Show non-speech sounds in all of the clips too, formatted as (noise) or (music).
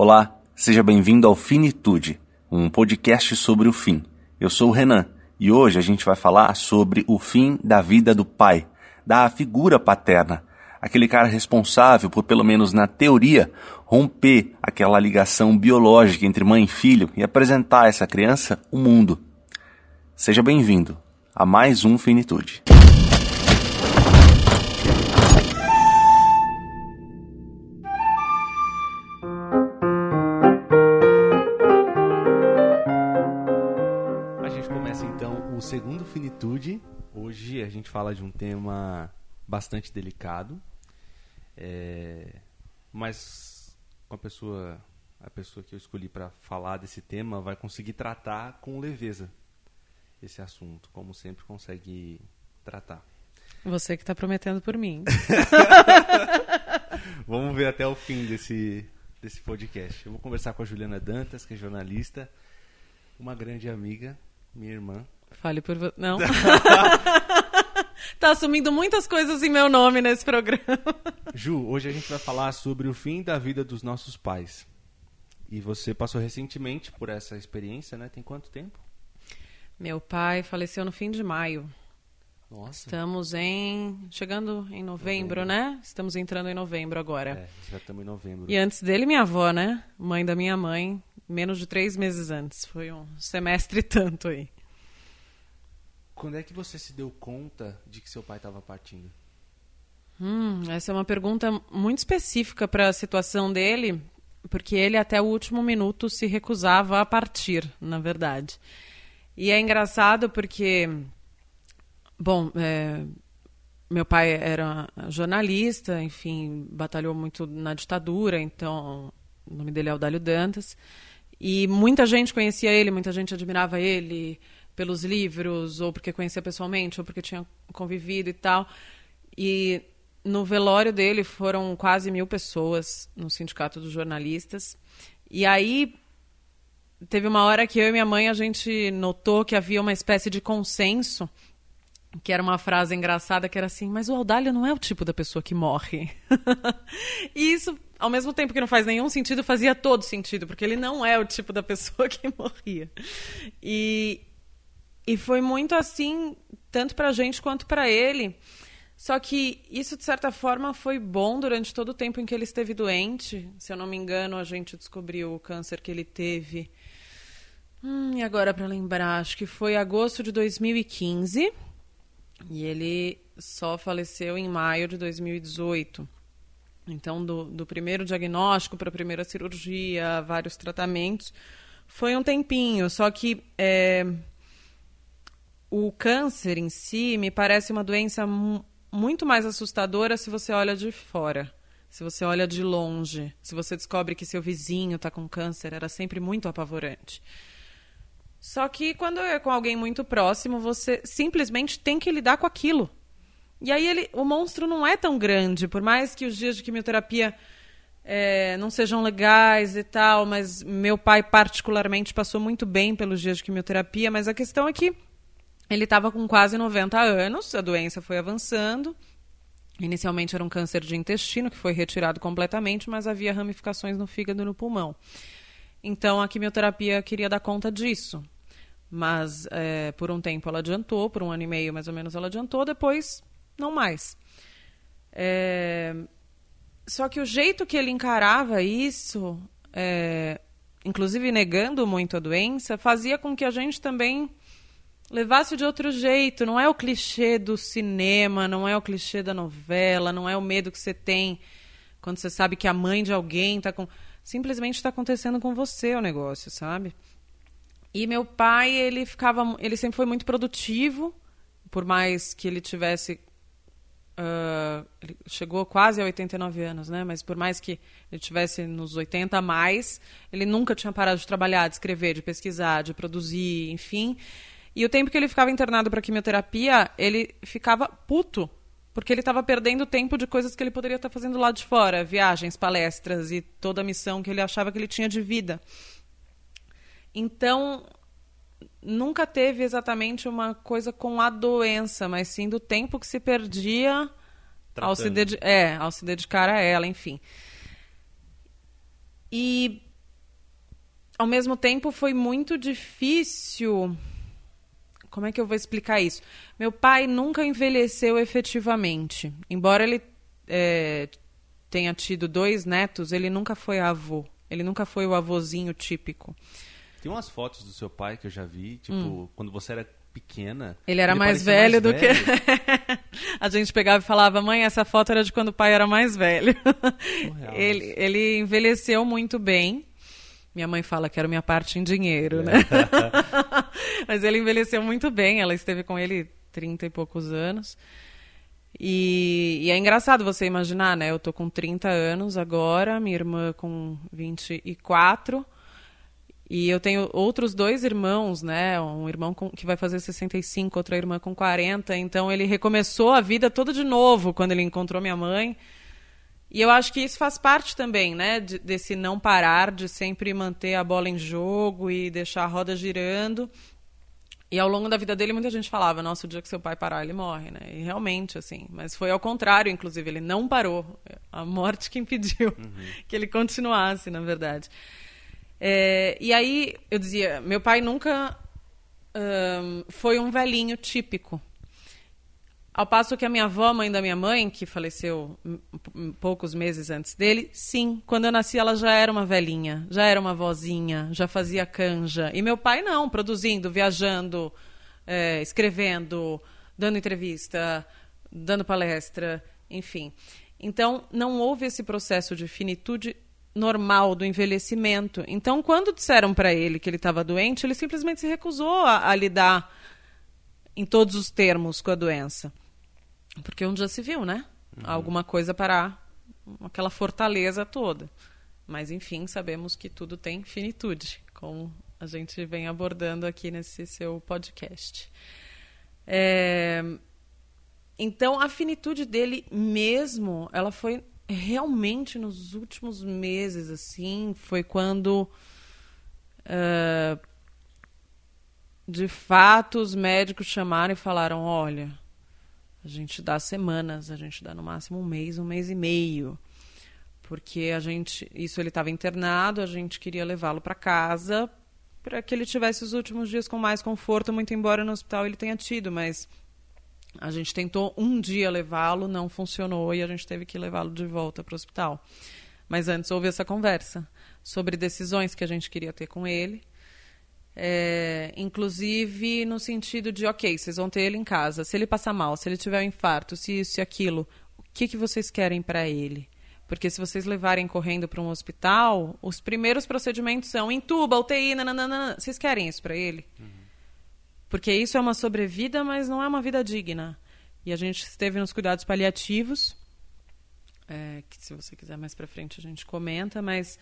Olá, seja bem-vindo ao Finitude, um podcast sobre o fim. Eu sou o Renan e hoje a gente vai falar sobre o fim da vida do pai, da figura paterna, aquele cara responsável por, pelo menos na teoria, romper aquela ligação biológica entre mãe e filho e apresentar a essa criança o mundo. Seja bem-vindo a mais um Finitude. A gente fala de um tema bastante delicado, é, mas com a pessoa, a pessoa que eu escolhi para falar desse tema vai conseguir tratar com leveza esse assunto, como sempre consegue tratar. Você que está prometendo por mim. (laughs) Vamos ver até o fim desse, desse podcast. Eu vou conversar com a Juliana Dantas, que é jornalista, uma grande amiga, minha irmã. Fale por você. Não. (laughs) tá assumindo muitas coisas em meu nome nesse programa. (laughs) Ju, hoje a gente vai falar sobre o fim da vida dos nossos pais. E você passou recentemente por essa experiência, né? Tem quanto tempo? Meu pai faleceu no fim de maio. Nossa. Estamos em. chegando em novembro, Novembro. né? Estamos entrando em novembro agora. É, já estamos em novembro. E antes dele, minha avó, né? Mãe da minha mãe, menos de três meses antes. Foi um semestre e (laughs) tanto aí. Quando é que você se deu conta de que seu pai estava partindo? Hum, essa é uma pergunta muito específica para a situação dele, porque ele até o último minuto se recusava a partir, na verdade. E é engraçado porque, bom, é, meu pai era jornalista, enfim, batalhou muito na ditadura, então o nome dele é Audálio Dantas. E muita gente conhecia ele, muita gente admirava ele pelos livros, ou porque conhecia pessoalmente, ou porque tinha convivido e tal. E no velório dele foram quase mil pessoas no Sindicato dos Jornalistas. E aí teve uma hora que eu e minha mãe a gente notou que havia uma espécie de consenso, que era uma frase engraçada que era assim: "Mas o Audálio não é o tipo da pessoa que morre". (laughs) e isso, ao mesmo tempo que não faz nenhum sentido, fazia todo sentido, porque ele não é o tipo da pessoa que (laughs) morria. E e foi muito assim, tanto pra gente quanto pra ele. Só que isso, de certa forma, foi bom durante todo o tempo em que ele esteve doente. Se eu não me engano, a gente descobriu o câncer que ele teve. Hum, e agora, para lembrar, acho que foi agosto de 2015. E ele só faleceu em maio de 2018. Então, do, do primeiro diagnóstico para a primeira cirurgia, vários tratamentos, foi um tempinho. Só que é, o câncer em si me parece uma doença mu- muito mais assustadora se você olha de fora. Se você olha de longe, se você descobre que seu vizinho está com câncer, era sempre muito apavorante. Só que quando é com alguém muito próximo, você simplesmente tem que lidar com aquilo. E aí ele, o monstro não é tão grande, por mais que os dias de quimioterapia é, não sejam legais e tal, mas meu pai particularmente passou muito bem pelos dias de quimioterapia, mas a questão é que ele estava com quase 90 anos, a doença foi avançando. Inicialmente era um câncer de intestino, que foi retirado completamente, mas havia ramificações no fígado e no pulmão. Então a quimioterapia queria dar conta disso. Mas é, por um tempo ela adiantou, por um ano e meio mais ou menos ela adiantou, depois não mais. É, Só que o jeito que ele encarava isso, é, inclusive negando muito a doença, fazia com que a gente também levasse de outro jeito. Não é o clichê do cinema, não é o clichê da novela, não é o medo que você tem quando você sabe que a mãe de alguém está com. Simplesmente está acontecendo com você o negócio, sabe? E meu pai, ele ficava. Ele sempre foi muito produtivo, por mais que ele tivesse. ah, ele chegou quase a 89 anos, né? Mas por mais que ele tivesse nos 80 a mais, ele nunca tinha parado de trabalhar, de escrever, de pesquisar, de produzir, enfim. E o tempo que ele ficava internado para quimioterapia, ele ficava puto, porque ele estava perdendo tempo de coisas que ele poderia estar fazendo lá de fora, viagens, palestras e toda a missão que ele achava que ele tinha de vida. Então, nunca teve exatamente uma coisa com a doença, mas sim do tempo que se perdia ao se, é, ao se dedicar a ela, enfim. E ao mesmo tempo, foi muito difícil. Como é que eu vou explicar isso? Meu pai nunca envelheceu efetivamente. Embora ele é, tenha tido dois netos, ele nunca foi avô. Ele nunca foi o avôzinho típico. Tem umas fotos do seu pai que eu já vi, tipo, hum. quando você era pequena. Ele era ele mais velho mais do velho. que. (laughs) a gente pegava e falava, mãe, essa foto era de quando o pai era mais velho. (laughs) ele, ele envelheceu muito bem. Minha mãe fala que era minha parte em dinheiro, é. né? (laughs) Mas ele envelheceu muito bem. Ela esteve com ele 30 e poucos anos. E, e, é engraçado você imaginar, né? Eu tô com 30 anos agora, minha irmã com 24. E eu tenho outros dois irmãos, né? Um irmão com, que vai fazer 65, outra irmã com 40. Então ele recomeçou a vida toda de novo quando ele encontrou minha mãe. E eu acho que isso faz parte também, né? De, desse não parar, de sempre manter a bola em jogo e deixar a roda girando. E ao longo da vida dele, muita gente falava: nossa, o dia que seu pai parar, ele morre, né? E realmente, assim. Mas foi ao contrário, inclusive, ele não parou. A morte que impediu uhum. que ele continuasse, na verdade. É, e aí eu dizia: meu pai nunca um, foi um velhinho típico. Ao passo que a minha avó, mãe da minha mãe, que faleceu poucos meses antes dele, sim, quando eu nasci ela já era uma velhinha, já era uma vozinha, já fazia canja. E meu pai não, produzindo, viajando, é, escrevendo, dando entrevista, dando palestra, enfim. Então, não houve esse processo de finitude normal do envelhecimento. Então, quando disseram para ele que ele estava doente, ele simplesmente se recusou a, a, lidar em todos os termos com a doença. Porque um dia se viu, né? Uhum. Alguma coisa parar aquela fortaleza toda. Mas, enfim, sabemos que tudo tem finitude, como a gente vem abordando aqui nesse seu podcast. É... Então, a finitude dele mesmo, ela foi realmente nos últimos meses, assim, foi quando uh, de fato os médicos chamaram e falaram: olha, a gente dá semanas, a gente dá no máximo um mês, um mês e meio. Porque a gente, isso ele estava internado, a gente queria levá-lo para casa para que ele tivesse os últimos dias com mais conforto, muito embora no hospital ele tenha tido, mas a gente tentou um dia levá-lo, não funcionou e a gente teve que levá-lo de volta para o hospital. Mas antes houve essa conversa sobre decisões que a gente queria ter com ele. É, inclusive no sentido de, ok, vocês vão ter ele em casa. Se ele passar mal, se ele tiver um infarto, se isso e aquilo, o que, que vocês querem para ele? Porque se vocês levarem correndo para um hospital, os primeiros procedimentos são entuba, UTI, nananana. Vocês querem isso para ele? Uhum. Porque isso é uma sobrevida, mas não é uma vida digna. E a gente esteve nos cuidados paliativos, é, que se você quiser mais para frente a gente comenta, mas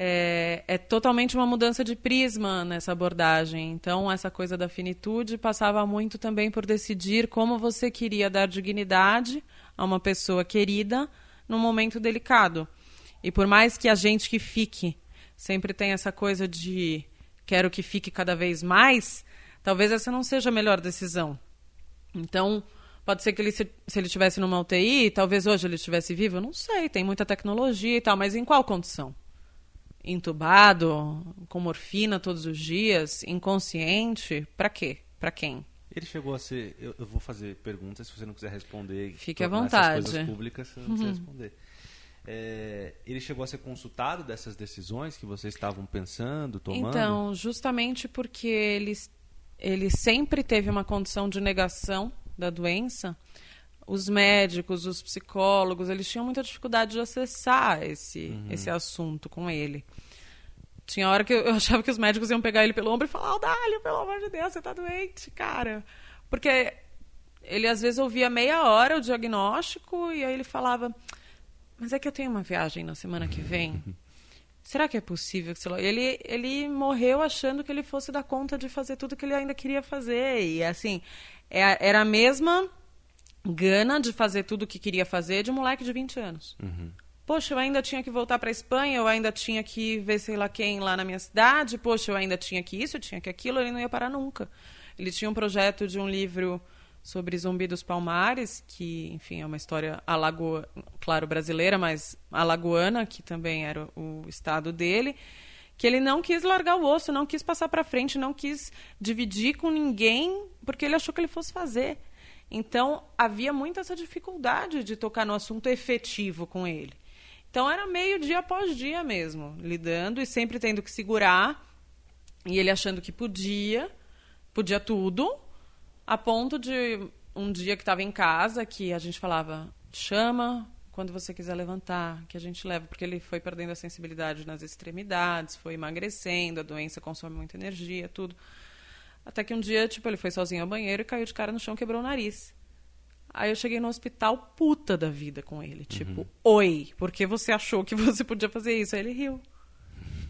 é, é, totalmente uma mudança de prisma nessa abordagem. Então, essa coisa da finitude passava muito também por decidir como você queria dar dignidade a uma pessoa querida num momento delicado. E por mais que a gente que fique sempre tem essa coisa de quero que fique cada vez mais, talvez essa não seja a melhor decisão. Então, pode ser que ele, se, se ele estivesse numa UTI, talvez hoje ele estivesse vivo, não sei, tem muita tecnologia e tal, mas em qual condição? Entubado, com morfina todos os dias, inconsciente, para quê? Para quem? Ele chegou a ser. Eu, eu, vou fazer perguntas, se você não quiser responder. Fique à vontade. coisas públicas, você não precisa uhum. responder. É, ele chegou a ser consultado dessas decisões que vocês estavam pensando, tomando? Então, justamente porque eles ele sempre teve uma condição de negação da doença, os médicos, os psicólogos, eles tinham muita dificuldade de acessar esse, uhum. esse assunto com ele. Tinha hora que eu, achava que os médicos iam pegar ele pelo ombro e falar: Aldalho, pelo amor de Deus, você tá doente, cara. Porque ele às vezes ouvia meia hora o diagnóstico e aí ele falava: Mas é que eu tenho uma viagem na semana que vem. (laughs) será que é possível que ele ele morreu achando que ele fosse dar conta de fazer tudo que ele ainda queria fazer e assim é, era a mesma gana de fazer tudo o que queria fazer de um moleque de 20 anos. Uhum. Poxa, eu ainda tinha que voltar para a Espanha, eu ainda tinha que ver sei lá quem lá na minha cidade. Poxa, eu ainda tinha que isso, eu tinha que aquilo, ele não ia parar nunca. Ele tinha um projeto de um livro sobre Zumbi dos Palmares, que, enfim, é uma história alagoa, claro, brasileira, mas alagoana, que também era o estado dele, que ele não quis largar o osso, não quis passar para frente, não quis dividir com ninguém, porque ele achou que ele fosse fazer. Então, havia muita essa dificuldade de tocar no assunto efetivo com ele. Então, era meio dia após dia mesmo, lidando e sempre tendo que segurar, e ele achando que podia, podia tudo, a ponto de um dia que estava em casa, que a gente falava, chama quando você quiser levantar, que a gente leva, porque ele foi perdendo a sensibilidade nas extremidades, foi emagrecendo, a doença consome muita energia, tudo. Até que um dia, tipo, ele foi sozinho ao banheiro e caiu de cara no chão, quebrou o nariz. Aí eu cheguei no hospital puta da vida com ele, tipo, uhum. oi, porque você achou que (laughs) você podia fazer isso? Aí ele riu.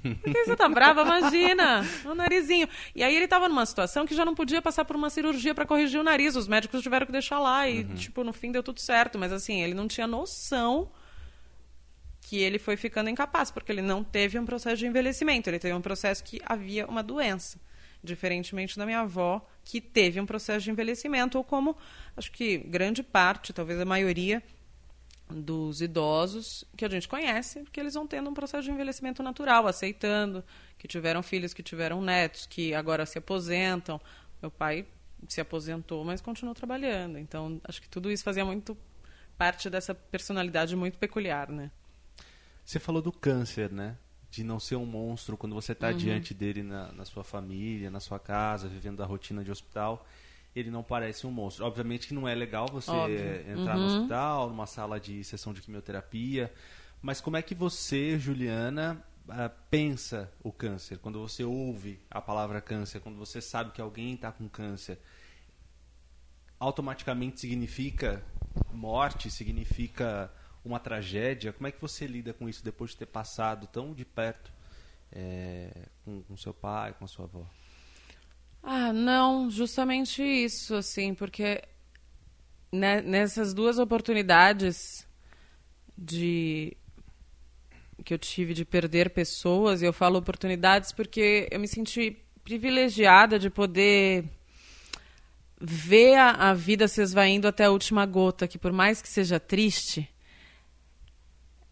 Por que você tá brava? Imagina, o narizinho. E aí ele tava numa situação que já não podia passar por uma cirurgia para corrigir o nariz. Os médicos tiveram que deixar lá e, uhum. tipo, no fim deu tudo certo. Mas assim, ele não tinha noção que ele foi ficando incapaz, porque ele não teve um processo de envelhecimento, ele teve um processo que havia uma doença. Diferentemente da minha avó, que teve um processo de envelhecimento, ou como acho que grande parte, talvez a maioria, dos idosos que a gente conhece, porque eles vão tendo um processo de envelhecimento natural, aceitando que tiveram filhos, que tiveram netos, que agora se aposentam. Meu pai se aposentou, mas continuou trabalhando. Então, acho que tudo isso fazia muito parte dessa personalidade muito peculiar, né? Você falou do câncer, né? De não ser um monstro quando você está uhum. diante dele na, na sua família, na sua casa, vivendo a rotina de hospital ele não parece um monstro. Obviamente que não é legal você Óbvio. entrar uhum. no hospital, numa sala de sessão de quimioterapia, mas como é que você, Juliana, uh, pensa o câncer? Quando você ouve a palavra câncer, quando você sabe que alguém está com câncer, automaticamente significa morte, significa uma tragédia? Como é que você lida com isso depois de ter passado tão de perto é, com, com seu pai, com a sua avó? Ah, não, justamente isso, assim, porque né, nessas duas oportunidades de que eu tive de perder pessoas, e eu falo oportunidades porque eu me senti privilegiada de poder ver a, a vida se esvaindo até a última gota, que por mais que seja triste,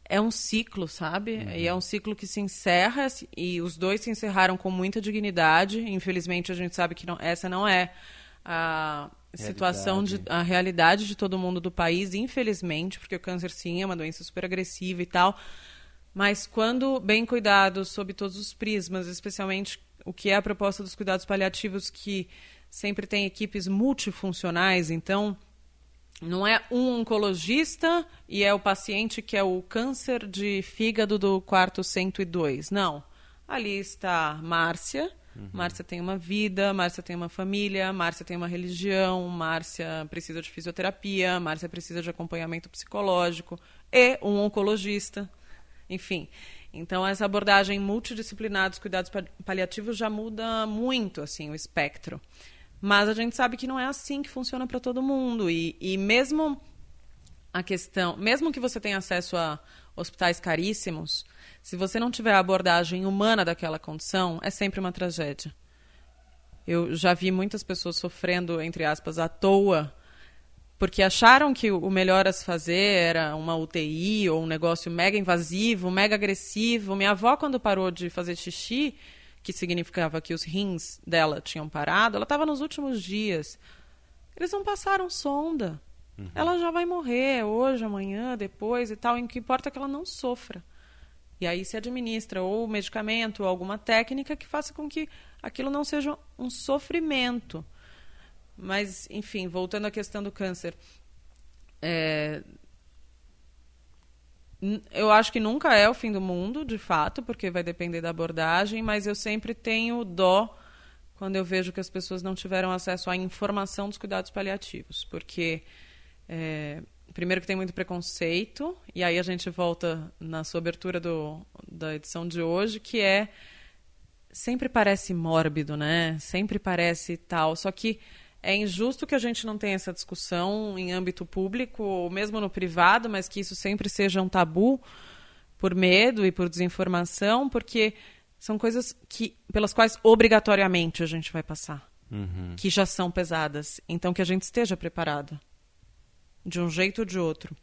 é um ciclo, sabe? Uhum. E é um ciclo que se encerra e os dois se encerraram com muita dignidade. Infelizmente, a gente sabe que não, essa não é a situação de a realidade de todo mundo do país, infelizmente, porque o câncer sim é uma doença super agressiva e tal. Mas quando bem cuidado sob todos os prismas, especialmente o que é a proposta dos cuidados paliativos que sempre tem equipes multifuncionais, então não é um oncologista e é o paciente que é o câncer de fígado do quarto 102. Não. Ali está Márcia. Uhum. Márcia tem uma vida, Márcia tem uma família, Márcia tem uma religião, Márcia precisa de fisioterapia, Márcia precisa de acompanhamento psicológico e um oncologista. Enfim. Então, essa abordagem multidisciplinar dos cuidados paliativos já muda muito assim o espectro. Mas a gente sabe que não é assim que funciona para todo mundo. E, e mesmo a questão, mesmo que você tenha acesso a hospitais caríssimos, se você não tiver a abordagem humana daquela condição, é sempre uma tragédia. Eu já vi muitas pessoas sofrendo, entre aspas, à toa, porque acharam que o melhor a se fazer era uma UTI ou um negócio mega invasivo, mega agressivo. Minha avó, quando parou de fazer xixi, que significava que os rins dela tinham parado, ela estava nos últimos dias. Eles não passaram sonda. Uhum. Ela já vai morrer hoje, amanhã, depois e tal. O que importa é que ela não sofra. E aí se administra ou medicamento ou alguma técnica que faça com que aquilo não seja um sofrimento. Mas, enfim, voltando à questão do câncer. É, eu acho que nunca é o fim do mundo, de fato, porque vai depender da abordagem, mas eu sempre tenho dó quando eu vejo que as pessoas não tiveram acesso à informação dos cuidados paliativos, porque é, primeiro que tem muito preconceito, e aí a gente volta na sua abertura do, da edição de hoje, que é sempre parece mórbido, né? Sempre parece tal, só que é injusto que a gente não tenha essa discussão em âmbito público ou mesmo no privado, mas que isso sempre seja um tabu por medo e por desinformação, porque são coisas que pelas quais obrigatoriamente a gente vai passar, uhum. que já são pesadas. Então que a gente esteja preparado de um jeito ou de outro.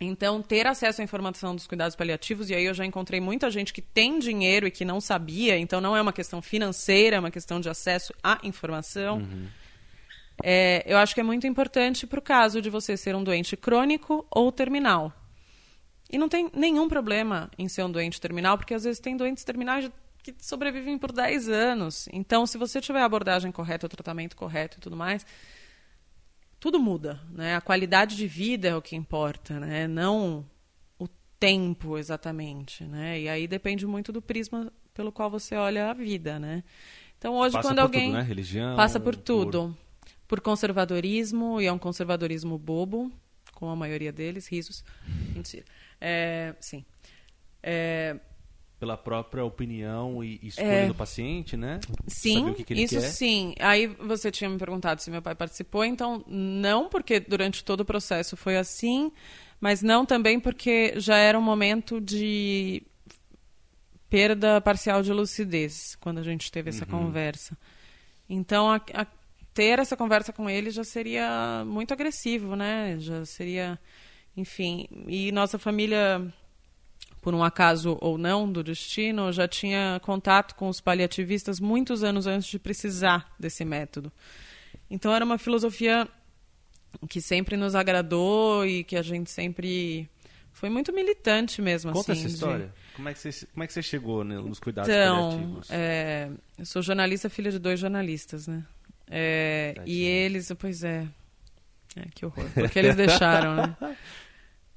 Então, ter acesso à informação dos cuidados paliativos, e aí eu já encontrei muita gente que tem dinheiro e que não sabia, então não é uma questão financeira, é uma questão de acesso à informação. Uhum. É, eu acho que é muito importante para o caso de você ser um doente crônico ou terminal. E não tem nenhum problema em ser um doente terminal, porque às vezes tem doentes terminais que sobrevivem por 10 anos. Então, se você tiver a abordagem correta, o tratamento correto e tudo mais, tudo muda, né? A qualidade de vida é o que importa, né? Não o tempo exatamente, né? E aí depende muito do prisma pelo qual você olha a vida, né? Então hoje passa quando alguém tudo, né? religião passa por tudo, por... por conservadorismo e é um conservadorismo bobo, com a maioria deles, risos, mentira. É, sim. É, pela própria opinião e escolha é... do paciente, né? Sim, que que isso quer. sim. Aí você tinha me perguntado se meu pai participou, então não porque durante todo o processo foi assim, mas não também porque já era um momento de perda parcial de lucidez quando a gente teve essa uhum. conversa. Então a, a, ter essa conversa com ele já seria muito agressivo, né? Já seria, enfim. E nossa família por um acaso ou não do destino, já tinha contato com os paliativistas muitos anos antes de precisar desse método. Então era uma filosofia que sempre nos agradou e que a gente sempre foi muito militante mesmo. Conta assim, essa história. De... Como, é que você, como é que você chegou né, nos cuidados então, paliativos? É, eu sou jornalista, filha de dois jornalistas, né? É, e eles, pois é, é, que horror. Porque eles deixaram, né?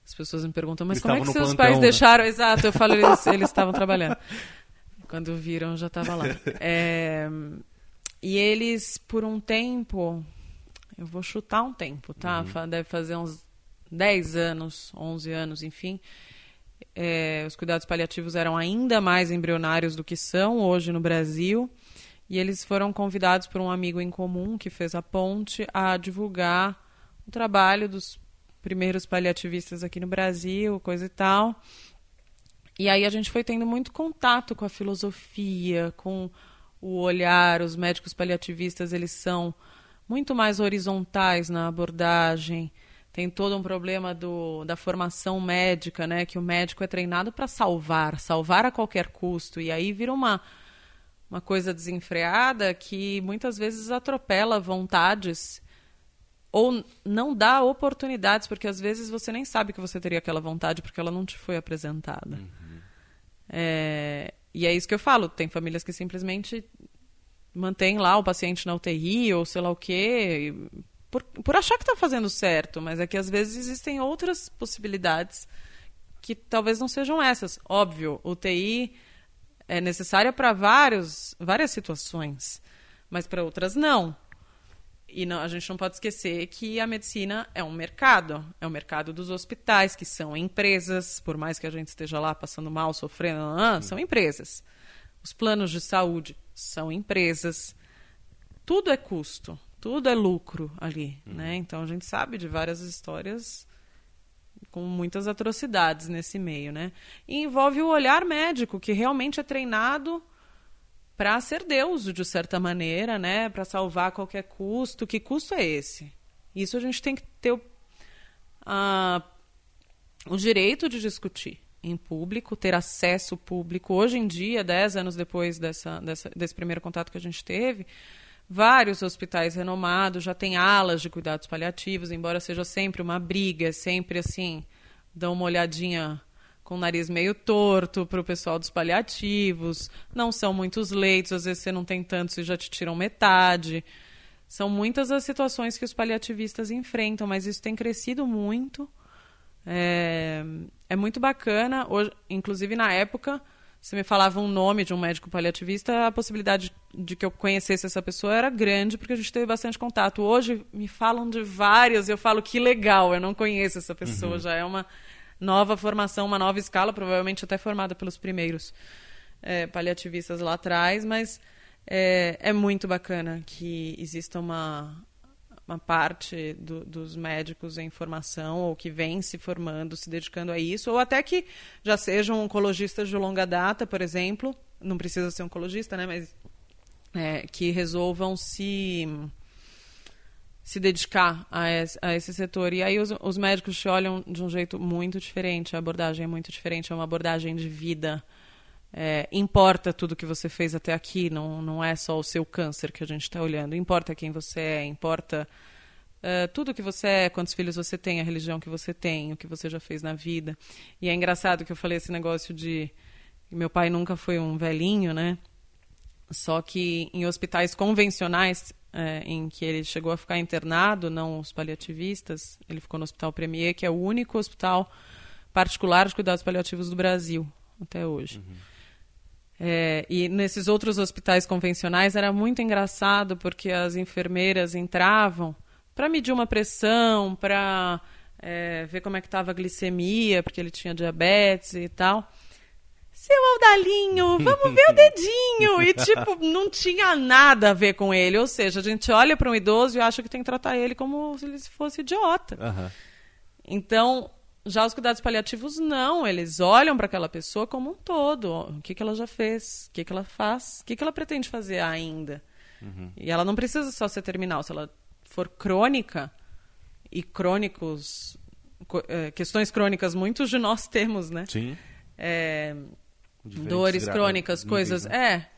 As pessoas me perguntam, mas eles como é que seus plantão, pais né? deixaram? Exato, eu falo, eles, eles estavam trabalhando. Quando viram, já estava lá. É, e eles, por um tempo, eu vou chutar um tempo, tá? Uhum. Deve fazer uns 10 anos, 11 anos, enfim. É, os cuidados paliativos eram ainda mais embrionários do que são hoje no Brasil. E eles foram convidados por um amigo em comum que fez a ponte a divulgar o trabalho dos primeiros paliativistas aqui no Brasil, coisa e tal. E aí a gente foi tendo muito contato com a filosofia, com o olhar. Os médicos paliativistas eles são muito mais horizontais na abordagem. Tem todo um problema do, da formação médica, né? Que o médico é treinado para salvar, salvar a qualquer custo. E aí vira uma, uma coisa desenfreada que muitas vezes atropela vontades ou não dá oportunidades, porque às vezes você nem sabe que você teria aquela vontade porque ela não te foi apresentada. Uhum. É, e é isso que eu falo. Tem famílias que simplesmente mantêm lá o paciente na UTI ou sei lá o quê, por, por achar que está fazendo certo, mas é que às vezes existem outras possibilidades que talvez não sejam essas. Óbvio, UTI é necessária para várias situações, mas para outras não. E não, a gente não pode esquecer que a medicina é um mercado. É o um mercado dos hospitais, que são empresas, por mais que a gente esteja lá passando mal, sofrendo, ah, são empresas. Os planos de saúde são empresas. Tudo é custo, tudo é lucro ali. Uhum. Né? Então a gente sabe de várias histórias com muitas atrocidades nesse meio. Né? E envolve o olhar médico, que realmente é treinado para ser Deus, de certa maneira, né? Para salvar a qualquer custo. Que custo é esse? Isso a gente tem que ter o, a, o direito de discutir em público, ter acesso público. Hoje em dia, dez anos depois dessa, dessa, desse primeiro contato que a gente teve, vários hospitais renomados já têm alas de cuidados paliativos, embora seja sempre uma briga, sempre assim, dão uma olhadinha com o nariz meio torto para o pessoal dos paliativos. Não são muitos leitos, às vezes você não tem tantos e já te tiram metade. São muitas as situações que os paliativistas enfrentam, mas isso tem crescido muito. É, é muito bacana. Hoje, inclusive, na época, se me falava um nome de um médico paliativista, a possibilidade de que eu conhecesse essa pessoa era grande, porque a gente teve bastante contato. Hoje me falam de várias e eu falo que legal, eu não conheço essa pessoa, uhum. já é uma nova formação, uma nova escala, provavelmente até formada pelos primeiros é, paliativistas lá atrás, mas é, é, muito bacana que exista uma, uma parte do, dos médicos em formação ou que vem se formando, se dedicando a isso, ou até que já sejam oncologistas de longa data, por exemplo, não precisa ser oncologista, né, mas é, que resolvam se se dedicar a esse, a esse, setor. E aí os, os, médicos te olham de um jeito muito diferente, a abordagem é muito diferente, é uma abordagem de vida. É, importa tudo que você fez até aqui, não, não é só o seu câncer que a gente está olhando. Importa quem você é, importa tudo que você é, quantos filhos você tem, a religião que você tem, o que você já fez na vida. E é engraçado que eu falei esse negócio de. Meu pai nunca foi um velhinho, né? Só que em hospitais convencionais, é, em que ele chegou a ficar internado, não os paliativistas, ele ficou no Hospital Premier, que é o único hospital particular de cuidados paliativos do Brasil até hoje. Uhum. É, e nesses outros hospitais convencionais era muito engraçado porque as enfermeiras entravam para medir uma pressão, para é, ver como é que estava a glicemia, porque ele tinha diabetes e tal seu Aldalinho, vamos ver o (laughs) dedinho. E, tipo, não tinha nada a ver com ele. Ou seja, a gente olha para um idoso e acha que tem que tratar ele como se ele fosse idiota. Uhum. Então, já os cuidados paliativos, não. Eles olham para aquela pessoa como um todo. O que, que ela já fez? O que, que ela faz? O que, que ela pretende fazer ainda? Uhum. E ela não precisa só ser terminal. Se ela for crônica, e crônicos... Eh, questões crônicas, muitos de nós temos, né? Sim. É, Dores crônicas, coisas. Né? É,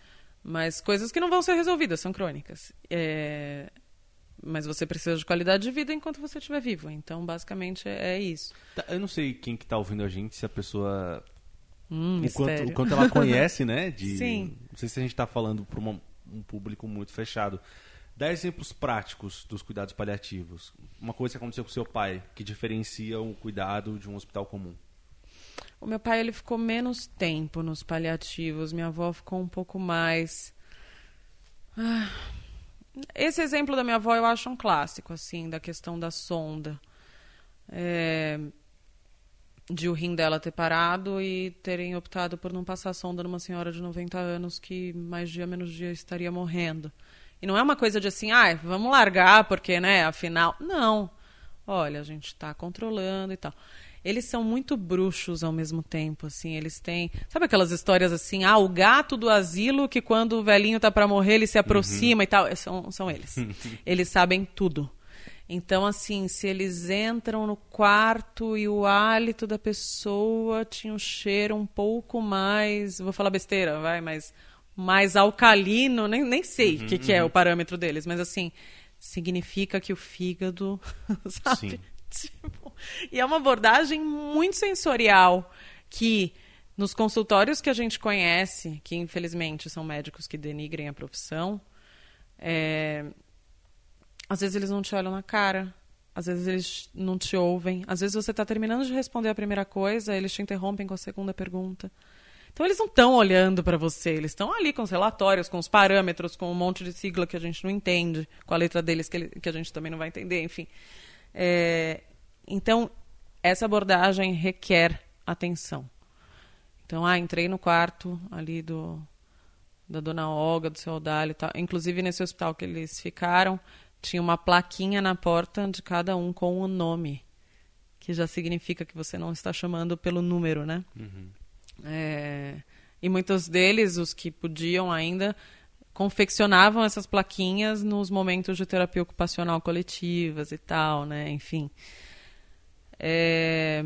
mas coisas que não vão ser resolvidas, são crônicas. É, mas você precisa de qualidade de vida enquanto você estiver vivo. Então, basicamente, é, é isso. Tá, eu não sei quem que está ouvindo a gente, se a pessoa. Hum, o, quanto, o quanto ela (laughs) conhece, né? De, Sim. Não sei se a gente está falando para um público muito fechado. Dá exemplos práticos dos cuidados paliativos. Uma coisa que aconteceu com seu pai, que diferencia o cuidado de um hospital comum. O meu pai ele ficou menos tempo nos paliativos, minha avó ficou um pouco mais. Ah. Esse exemplo da minha avó eu acho um clássico, assim, da questão da sonda. É... De o rim dela ter parado e terem optado por não passar sonda numa senhora de 90 anos que mais dia menos dia estaria morrendo. E não é uma coisa de assim, ah, vamos largar porque, né, afinal. Não. Olha, a gente está controlando e tal eles são muito bruxos ao mesmo tempo, assim, eles têm, sabe aquelas histórias assim, ah, o gato do asilo que quando o velhinho tá para morrer, ele se aproxima uhum. e tal, são, são eles. (laughs) eles sabem tudo. Então, assim, se eles entram no quarto e o hálito da pessoa tinha um cheiro um pouco mais, vou falar besteira, vai, mas mais alcalino, nem, nem sei o uhum, que, que é uhum. o parâmetro deles, mas assim, significa que o fígado, (laughs) sabe? Sim. (laughs) Tipo, e é uma abordagem muito sensorial que nos consultórios que a gente conhece, que infelizmente são médicos que denigrem a profissão, é... às vezes eles não te olham na cara, às vezes eles não te ouvem, às vezes você está terminando de responder a primeira coisa, eles te interrompem com a segunda pergunta. Então eles não estão olhando para você, eles estão ali com os relatórios, com os parâmetros, com um monte de sigla que a gente não entende, com a letra deles que, ele, que a gente também não vai entender, enfim. É, então, essa abordagem requer atenção. Então, ah, entrei no quarto ali do da dona Olga, do seu Odali e tal. Inclusive, nesse hospital que eles ficaram, tinha uma plaquinha na porta de cada um com o nome, que já significa que você não está chamando pelo número, né? Uhum. É, e muitos deles, os que podiam ainda, confeccionavam essas plaquinhas nos momentos de terapia ocupacional coletivas e tal, né? Enfim. É...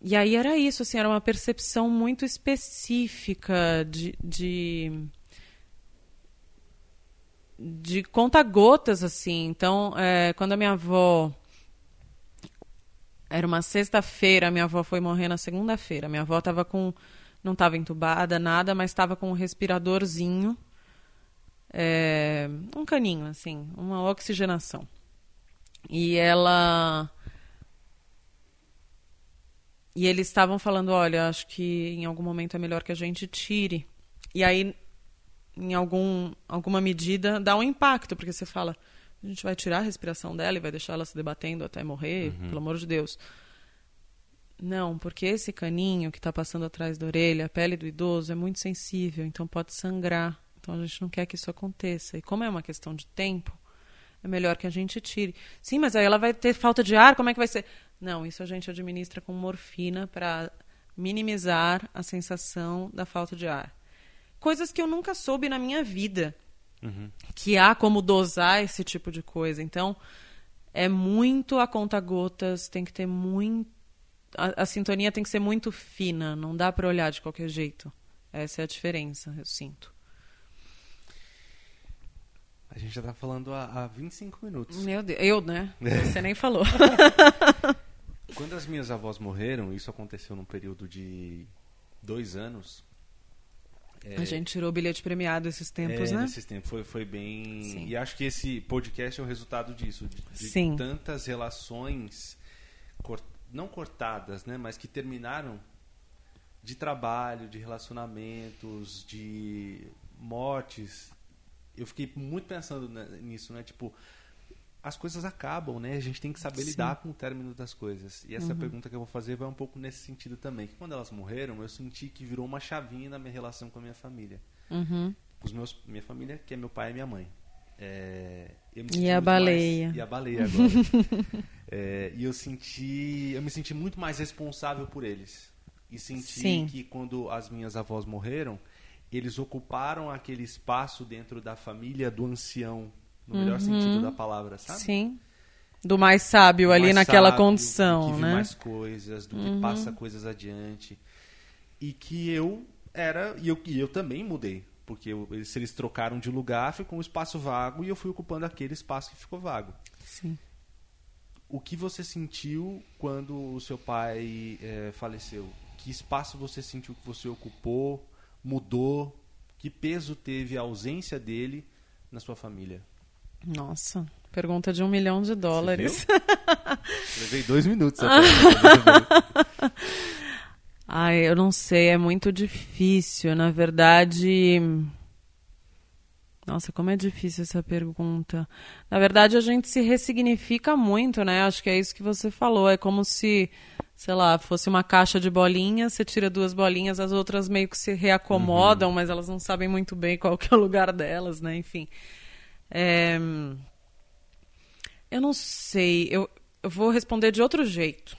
E aí era isso, assim, era uma percepção muito específica de, de, de conta-gotas, assim. Então, é, quando a minha avó era uma sexta-feira, minha avó foi morrer na segunda-feira. Minha avó estava com não estava entubada, nada, mas estava com um respiradorzinho, é, um caninho, assim, uma oxigenação. E ela. E eles estavam falando: olha, acho que em algum momento é melhor que a gente tire. E aí, em algum, alguma medida, dá um impacto, porque você fala: a gente vai tirar a respiração dela e vai deixar ela se debatendo até morrer, uhum. pelo amor de Deus. Não, porque esse caninho que está passando atrás da orelha, a pele do idoso é muito sensível, então pode sangrar. Então a gente não quer que isso aconteça. E como é uma questão de tempo, é melhor que a gente tire. Sim, mas aí ela vai ter falta de ar, como é que vai ser? Não, isso a gente administra com morfina para minimizar a sensação da falta de ar. Coisas que eu nunca soube na minha vida. uhum. que há como dosar esse tipo de coisa. Então, é muito a conta gotas, tem que ter muito. A, a sintonia tem que ser muito fina, não dá para olhar de qualquer jeito. Essa é a diferença, eu sinto. A gente já tá falando há, há 25 minutos. Meu Deus, eu, né? Você nem falou. (laughs) Quando as minhas avós morreram, isso aconteceu num período de dois anos. É, a gente tirou o bilhete premiado esses tempos, é, né? Nesses tempos foi, foi bem. Sim. E acho que esse podcast é o resultado disso. De, de Sim. tantas relações cort... não cortadas, né? Mas que terminaram de trabalho, de relacionamentos, de mortes. Eu fiquei muito pensando nisso, né? Tipo, as coisas acabam, né? A gente tem que saber Sim. lidar com o término das coisas. E essa uhum. pergunta que eu vou fazer vai um pouco nesse sentido também. Que quando elas morreram, eu senti que virou uma chavinha na minha relação com a minha família. Uhum. Os meus, minha família, que é meu pai e minha mãe. É, e a baleia. Mais, e a baleia agora. (laughs) é, e eu senti, eu me senti muito mais responsável por eles. E senti Sim. que quando as minhas avós morreram, eles ocuparam aquele espaço dentro da família do ancião no melhor uhum. sentido da palavra, sabe? Sim. Do mais sábio do ali mais naquela sábio, condição, do que né? mais coisas, do uhum. que passa coisas adiante. E que eu era, e eu, e eu também mudei. Porque eu, eles, eles trocaram de lugar, ficou um espaço vago e eu fui ocupando aquele espaço que ficou vago. Sim. O que você sentiu quando o seu pai é, faleceu? Que espaço você sentiu que você ocupou? Mudou? Que peso teve a ausência dele na sua família? Nossa, pergunta de um milhão de dólares. (laughs) Levei dois minutos. (laughs) Ai, eu não sei, é muito difícil. Na verdade. Nossa, como é difícil essa pergunta. Na verdade, a gente se ressignifica muito, né? Acho que é isso que você falou. É como se, sei lá, fosse uma caixa de bolinhas, você tira duas bolinhas, as outras meio que se reacomodam, uhum. mas elas não sabem muito bem qual que é o lugar delas, né? Enfim. É... Eu não sei, eu, eu vou responder de outro jeito.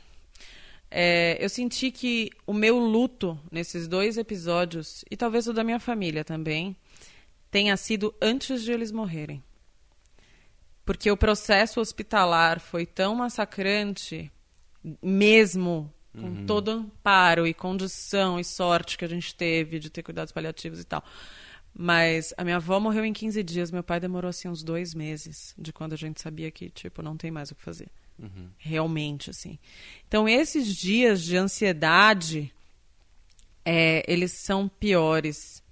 É, eu senti que o meu luto nesses dois episódios, e talvez o da minha família também, tenha sido antes de eles morrerem. Porque o processo hospitalar foi tão massacrante, mesmo com uhum. todo amparo e condição e sorte que a gente teve de ter cuidados paliativos e tal. Mas a minha avó morreu em 15 dias, meu pai demorou assim uns dois meses, de quando a gente sabia que, tipo, não tem mais o que fazer. Uhum. Realmente, assim. Então, esses dias de ansiedade, é, eles são piores.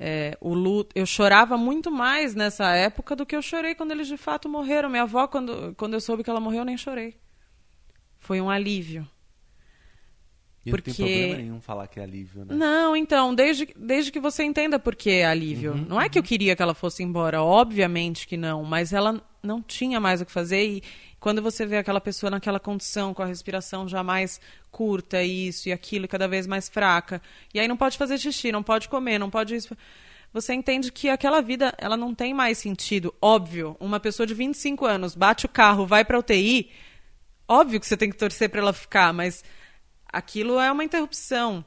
É, o luto, eu chorava muito mais nessa época do que eu chorei quando eles de fato morreram. Minha avó, quando, quando eu soube que ela morreu, eu nem chorei. Foi um alívio. E porque... não tem problema nenhum falar que é alívio, né? Não, então, desde, desde que você entenda por que é alívio. Uhum, não é que eu queria que ela fosse embora, obviamente que não, mas ela não tinha mais o que fazer e quando você vê aquela pessoa naquela condição, com a respiração já mais curta, isso e aquilo, cada vez mais fraca, e aí não pode fazer xixi, não pode comer, não pode isso você entende que aquela vida ela não tem mais sentido. Óbvio, uma pessoa de 25 anos bate o carro, vai para UTI, óbvio que você tem que torcer para ela ficar, mas aquilo é uma interrupção.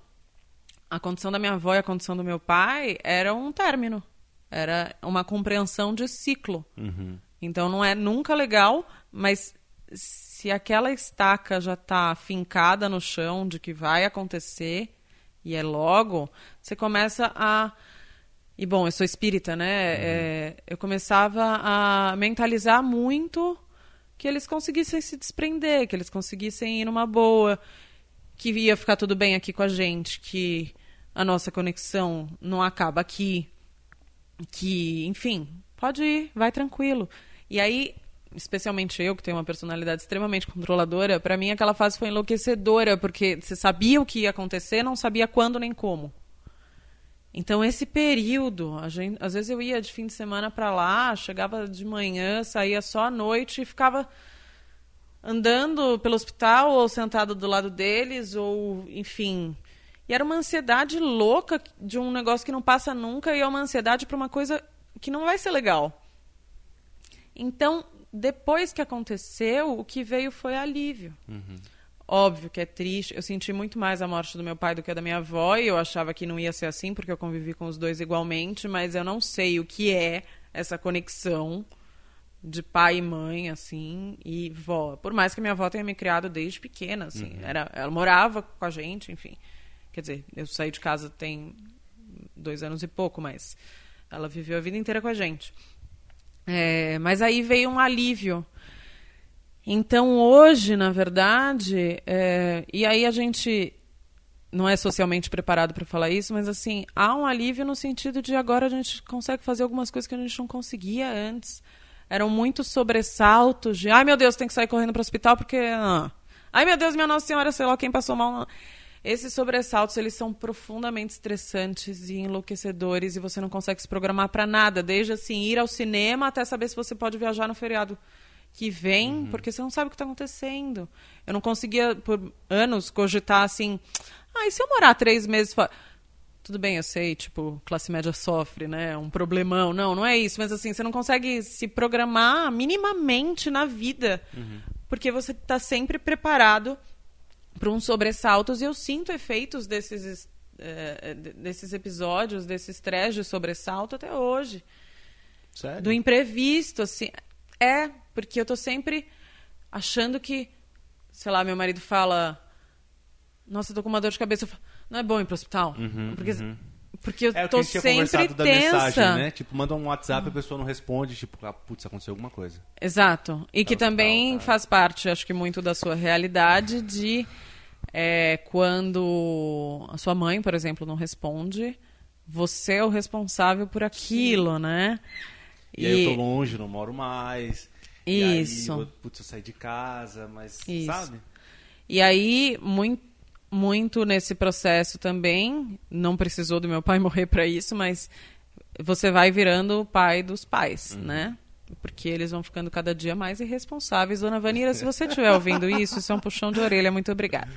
A condição da minha avó e a condição do meu pai era um término. Era uma compreensão de ciclo. Uhum. Então não é nunca legal, mas se aquela estaca já está fincada no chão de que vai acontecer e é logo, você começa a e bom, eu sou espírita, né? Uhum. É, eu começava a mentalizar muito que eles conseguissem se desprender, que eles conseguissem ir numa boa, que ia ficar tudo bem aqui com a gente, que a nossa conexão não acaba aqui, que, enfim, pode ir, vai tranquilo. E aí, especialmente eu, que tenho uma personalidade extremamente controladora, para mim aquela fase foi enlouquecedora, porque você sabia o que ia acontecer, não sabia quando nem como. Então, esse período, gente, às vezes eu ia de fim de semana para lá, chegava de manhã, saía só à noite e ficava andando pelo hospital ou sentado do lado deles ou enfim e era uma ansiedade louca de um negócio que não passa nunca e é uma ansiedade para uma coisa que não vai ser legal então depois que aconteceu o que veio foi alívio uhum. Óbvio que é triste. Eu senti muito mais a morte do meu pai do que a da minha avó, e eu achava que não ia ser assim, porque eu convivi com os dois igualmente, mas eu não sei o que é essa conexão de pai e mãe, assim, e vó. Por mais que minha avó tenha me criado desde pequena, assim. Uhum. Era, ela morava com a gente, enfim. Quer dizer, eu saí de casa tem dois anos e pouco, mas ela viveu a vida inteira com a gente. É, mas aí veio um alívio então hoje, na verdade, é, e aí a gente não é socialmente preparado para falar isso, mas assim, há um alívio no sentido de agora a gente consegue fazer algumas coisas que a gente não conseguia antes. Eram muitos sobressaltos de, ai meu Deus, tem que sair correndo para o hospital porque. Ah. Ai meu Deus, minha Nossa Senhora, sei lá quem passou mal. Esses sobressaltos, eles são profundamente estressantes e enlouquecedores e você não consegue se programar para nada, desde assim ir ao cinema até saber se você pode viajar no feriado que vem, uhum. porque você não sabe o que está acontecendo. Eu não conseguia, por anos, cogitar assim. Ah, e se eu morar três meses fora? Tudo bem, eu sei, tipo, classe média sofre, né? Um problemão. Não, não é isso. Mas assim, você não consegue se programar minimamente na vida. Uhum. Porque você está sempre preparado para uns sobressaltos. E eu sinto efeitos desses, é, desses episódios, desses estresse de sobressalto até hoje. Sério? Do imprevisto, assim. É, porque eu tô sempre achando que, sei lá, meu marido fala, nossa, eu tô com uma dor de cabeça. Falo, não é bom ir pro hospital? Uhum, porque, uhum. porque eu é, tô sempre tensa. Mensagem, né? Tipo, manda um WhatsApp e a pessoa não responde, tipo, ah, putz, aconteceu alguma coisa. Exato. E que também tá. faz parte, acho que muito da sua realidade de é, quando a sua mãe, por exemplo, não responde, você é o responsável por aquilo, né? E, e, aí eu tô longe, não moro mais. Isso. E aí, putz, eu saí de casa, mas Isso. sabe? E aí, muito, muito nesse processo também, não precisou do meu pai (laughs) morrer para isso, mas você vai virando o pai dos pais, uhum. né? Porque eles vão ficando cada dia mais irresponsáveis. Dona Vanira, se você estiver ouvindo isso, isso é um puxão de orelha, muito obrigada.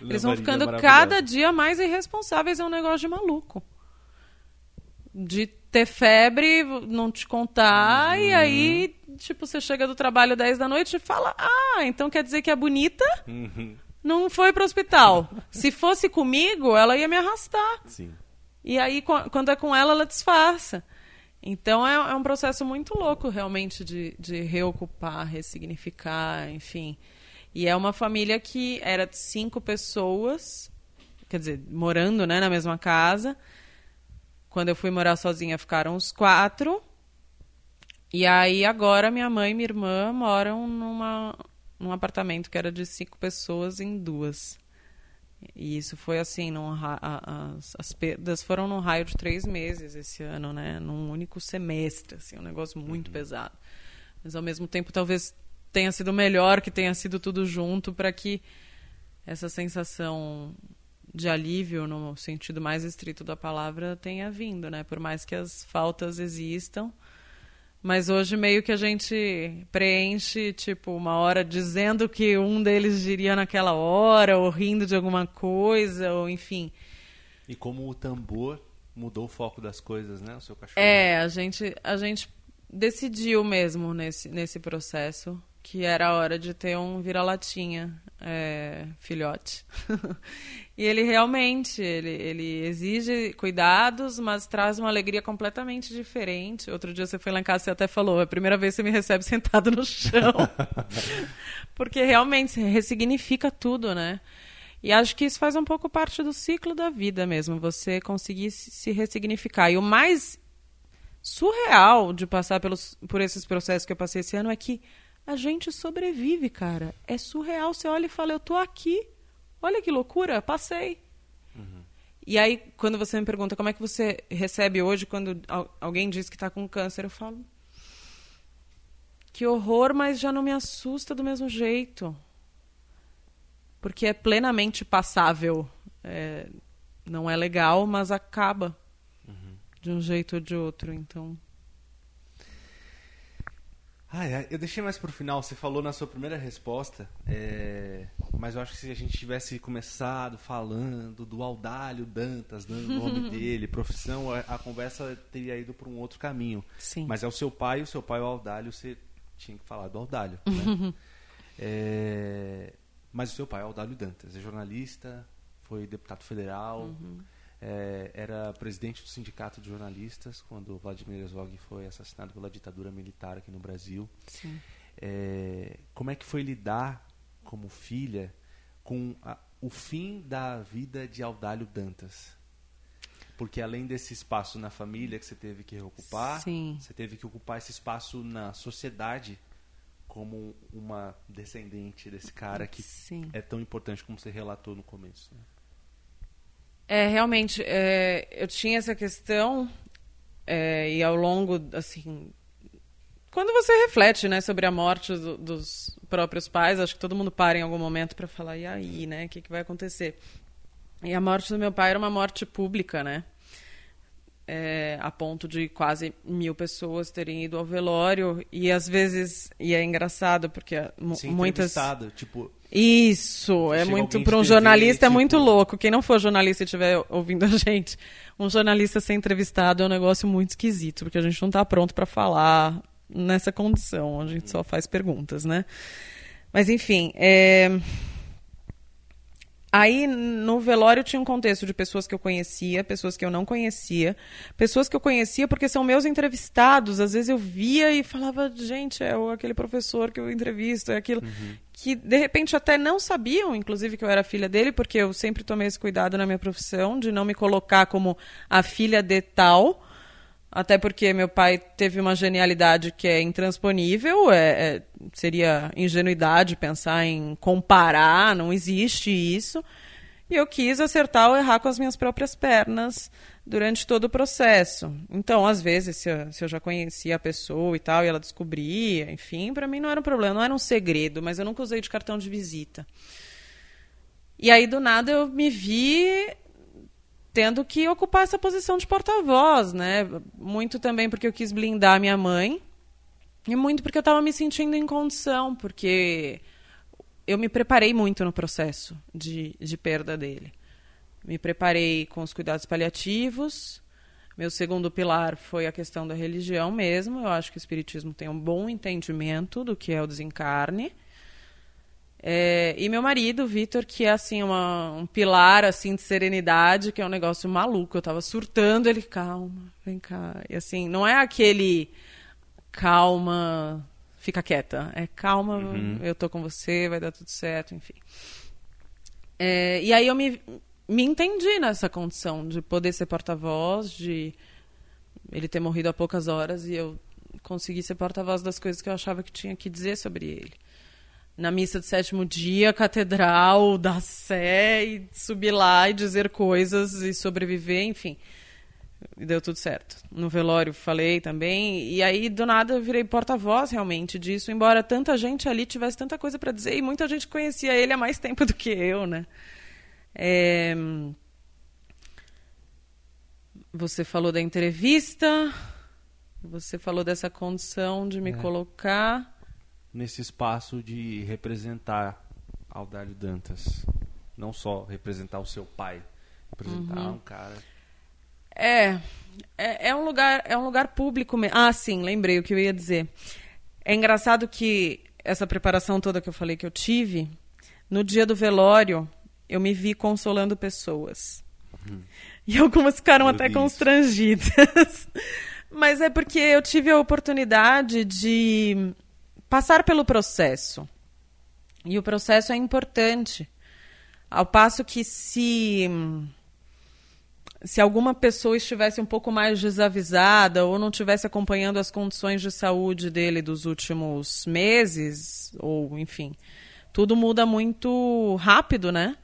Eles vão ficando cada dia mais irresponsáveis, é um negócio de maluco. De ter febre, não te contar, e aí, tipo, você chega do trabalho 10 da noite e fala: Ah, então quer dizer que a bonita uhum. não foi pro hospital. Se fosse comigo, ela ia me arrastar. Sim. E aí, quando é com ela, ela disfarça. Então é, é um processo muito louco, realmente, de, de reocupar, ressignificar, enfim. E é uma família que era de cinco pessoas, quer dizer, morando né, na mesma casa. Quando eu fui morar sozinha, ficaram os quatro. E aí agora minha mãe e minha irmã moram numa, num apartamento que era de cinco pessoas em duas. E isso foi assim, num, as, as perdas foram num raio de três meses esse ano, né? Num único semestre, assim, um negócio muito uhum. pesado. Mas ao mesmo tempo talvez tenha sido melhor que tenha sido tudo junto para que essa sensação de alívio no sentido mais estrito da palavra tenha vindo, né? Por mais que as faltas existam, mas hoje meio que a gente preenche tipo uma hora dizendo que um deles diria naquela hora ou rindo de alguma coisa ou enfim. E como o tambor mudou o foco das coisas, né? O seu cachorro. É, a gente a gente decidiu mesmo nesse nesse processo que era a hora de ter um vira-latinha é, filhote. (laughs) e ele realmente, ele, ele exige cuidados, mas traz uma alegria completamente diferente. Outro dia você foi lá em casa e até falou, é a primeira vez que você me recebe (laughs) sentado no chão. (laughs) Porque realmente ressignifica tudo, né? E acho que isso faz um pouco parte do ciclo da vida mesmo, você conseguir se ressignificar. E o mais surreal de passar pelos, por esses processos que eu passei esse ano é que a gente sobrevive, cara. É surreal. Você olha e fala, eu tô aqui. Olha que loucura, passei. Uhum. E aí, quando você me pergunta como é que você recebe hoje quando alguém diz que está com câncer, eu falo. Que horror, mas já não me assusta do mesmo jeito. Porque é plenamente passável. É, não é legal, mas acaba. Uhum. De um jeito ou de outro. Então. Ah, é, eu deixei mais pro final. Você falou na sua primeira resposta, é... mas eu acho que se a gente tivesse começado falando do Aldalho Dantas, dando o nome dele, profissão, a, a conversa teria ido para um outro caminho. Sim. Mas é o seu pai, o seu pai é o Aldalho, você tinha que falar do Aldalho. Né? (laughs) é... Mas o seu pai, Aldalho Dantas, é jornalista, foi deputado federal, uhum. é, era presidente do sindicato de jornalistas quando Vladimir Herzog foi assassinado pela ditadura militar aqui no Brasil. É, como é que foi lidar como filha com a, o fim da vida de Aldalho Dantas? Porque além desse espaço na família que você teve que ocupar, Sim. você teve que ocupar esse espaço na sociedade como uma descendente desse cara que Sim. é tão importante como você relatou no começo. Né? É, realmente, é, eu tinha essa questão é, e ao longo, assim, quando você reflete, né, sobre a morte do, dos próprios pais, acho que todo mundo para em algum momento para falar, e aí, né, o que, que vai acontecer? E a morte do meu pai era uma morte pública, né? É, a ponto de quase mil pessoas terem ido ao velório e às vezes e é engraçado porque Sim, muitas tipo isso é muito para um jornalista tipo... é muito tipo louco quem não for jornalista e estiver ouvindo a (laughs) gente um jornalista ser entrevistado é um negócio muito esquisito porque a gente não está pronto para falar nessa condição a gente só faz perguntas né mas enfim é Aí no velório tinha um contexto de pessoas que eu conhecia, pessoas que eu não conhecia, pessoas que eu conhecia porque são meus entrevistados. Às vezes eu via e falava, gente, é aquele professor que eu entrevisto, é aquilo. Uhum. Que de repente até não sabiam, inclusive, que eu era filha dele, porque eu sempre tomei esse cuidado na minha profissão de não me colocar como a filha de tal. Até porque meu pai teve uma genialidade que é intransponível, é, é, seria ingenuidade pensar em comparar, não existe isso. E eu quis acertar ou errar com as minhas próprias pernas durante todo o processo. Então, às vezes, se eu, se eu já conhecia a pessoa e tal, e ela descobria, enfim, para mim não era um problema, não era um segredo, mas eu nunca usei de cartão de visita. E aí, do nada, eu me vi tendo que ocupar essa posição de porta-voz, né? Muito também porque eu quis blindar minha mãe e muito porque eu estava me sentindo em condição, porque eu me preparei muito no processo de, de perda dele. Me preparei com os cuidados paliativos. Meu segundo pilar foi a questão da religião mesmo. Eu acho que o Espiritismo tem um bom entendimento do que é o desencarne. É, e meu marido, Vitor, que é assim uma, um pilar assim de serenidade, que é um negócio maluco. Eu tava surtando, ele calma, vem cá. E assim, não é aquele calma, fica quieta. É calma, uhum. eu tô com você, vai dar tudo certo, enfim. É, e aí eu me, me entendi nessa condição de poder ser porta-voz, de ele ter morrido há poucas horas e eu conseguir ser porta-voz das coisas que eu achava que tinha que dizer sobre ele na missa do sétimo dia, catedral da Sé, e subir lá e dizer coisas e sobreviver, enfim. E deu tudo certo. No velório falei também. E aí, do nada, eu virei porta-voz realmente disso, embora tanta gente ali tivesse tanta coisa para dizer e muita gente conhecia ele há mais tempo (laughs) do que eu, né? É... Você falou da entrevista, você falou dessa condição de me é. colocar nesse espaço de representar Aldalho Dantas. Não só representar o seu pai, representar uhum. um cara. É, é, é, um lugar, é um lugar público mesmo. Ah, sim, lembrei o que eu ia dizer. É engraçado que essa preparação toda que eu falei que eu tive, no dia do velório, eu me vi consolando pessoas. Uhum. (laughs) E algumas ficaram eu até constrangidas. (laughs) Mas é porque eu tive a oportunidade de passar pelo processo. E o processo é importante. Ao passo que se se alguma pessoa estivesse um pouco mais desavisada ou não estivesse acompanhando as condições de saúde dele dos últimos meses, ou enfim, tudo muda muito rápido, né?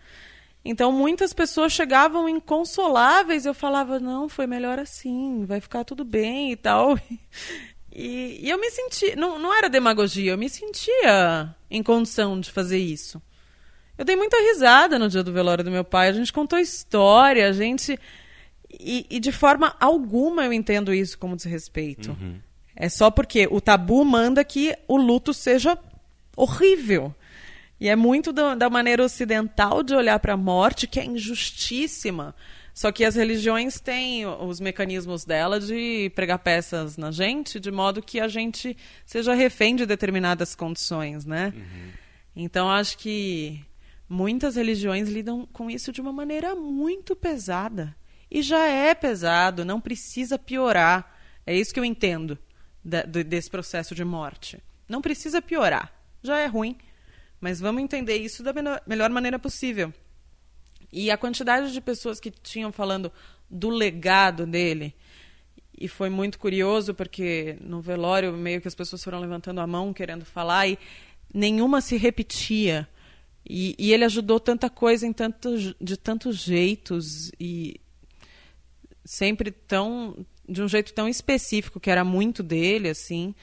Então muitas pessoas chegavam inconsoláveis, eu falava, não, foi melhor assim, vai ficar tudo bem e tal. (laughs) E, e eu me senti. Não, não era demagogia, eu me sentia em condição de fazer isso. Eu dei muita risada no dia do velório do meu pai. A gente contou história, a gente. E, e de forma alguma eu entendo isso como desrespeito. Uhum. É só porque o tabu manda que o luto seja horrível. E é muito da, da maneira ocidental de olhar para a morte, que é injustíssima. Só que as religiões têm os mecanismos dela de pregar peças na gente, de modo que a gente seja refém de determinadas condições, né? Uhum. Então acho que muitas religiões lidam com isso de uma maneira muito pesada. E já é pesado, não precisa piorar. É isso que eu entendo desse processo de morte. Não precisa piorar. Já é ruim. Mas vamos entender isso da melhor maneira possível. E a quantidade de pessoas que tinham falando do legado dele. E foi muito curioso, porque no velório, meio que as pessoas foram levantando a mão querendo falar, e nenhuma se repetia. E, e ele ajudou tanta coisa em tanto, de tantos jeitos. E sempre tão de um jeito tão específico que era muito dele assim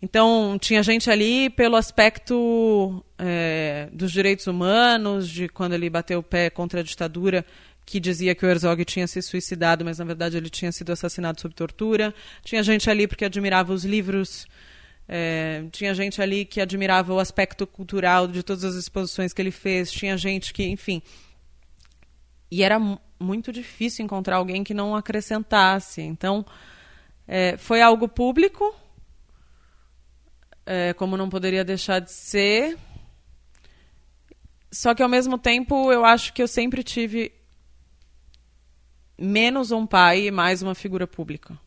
então tinha gente ali pelo aspecto é, dos direitos humanos de quando ele bateu o pé contra a ditadura que dizia que o Herzog tinha se suicidado mas na verdade ele tinha sido assassinado sob tortura tinha gente ali porque admirava os livros é, tinha gente ali que admirava o aspecto cultural de todas as exposições que ele fez tinha gente que enfim e era muito difícil encontrar alguém que não acrescentasse. Então, é, foi algo público, é, como não poderia deixar de ser. Só que, ao mesmo tempo, eu acho que eu sempre tive menos um pai e mais uma figura pública.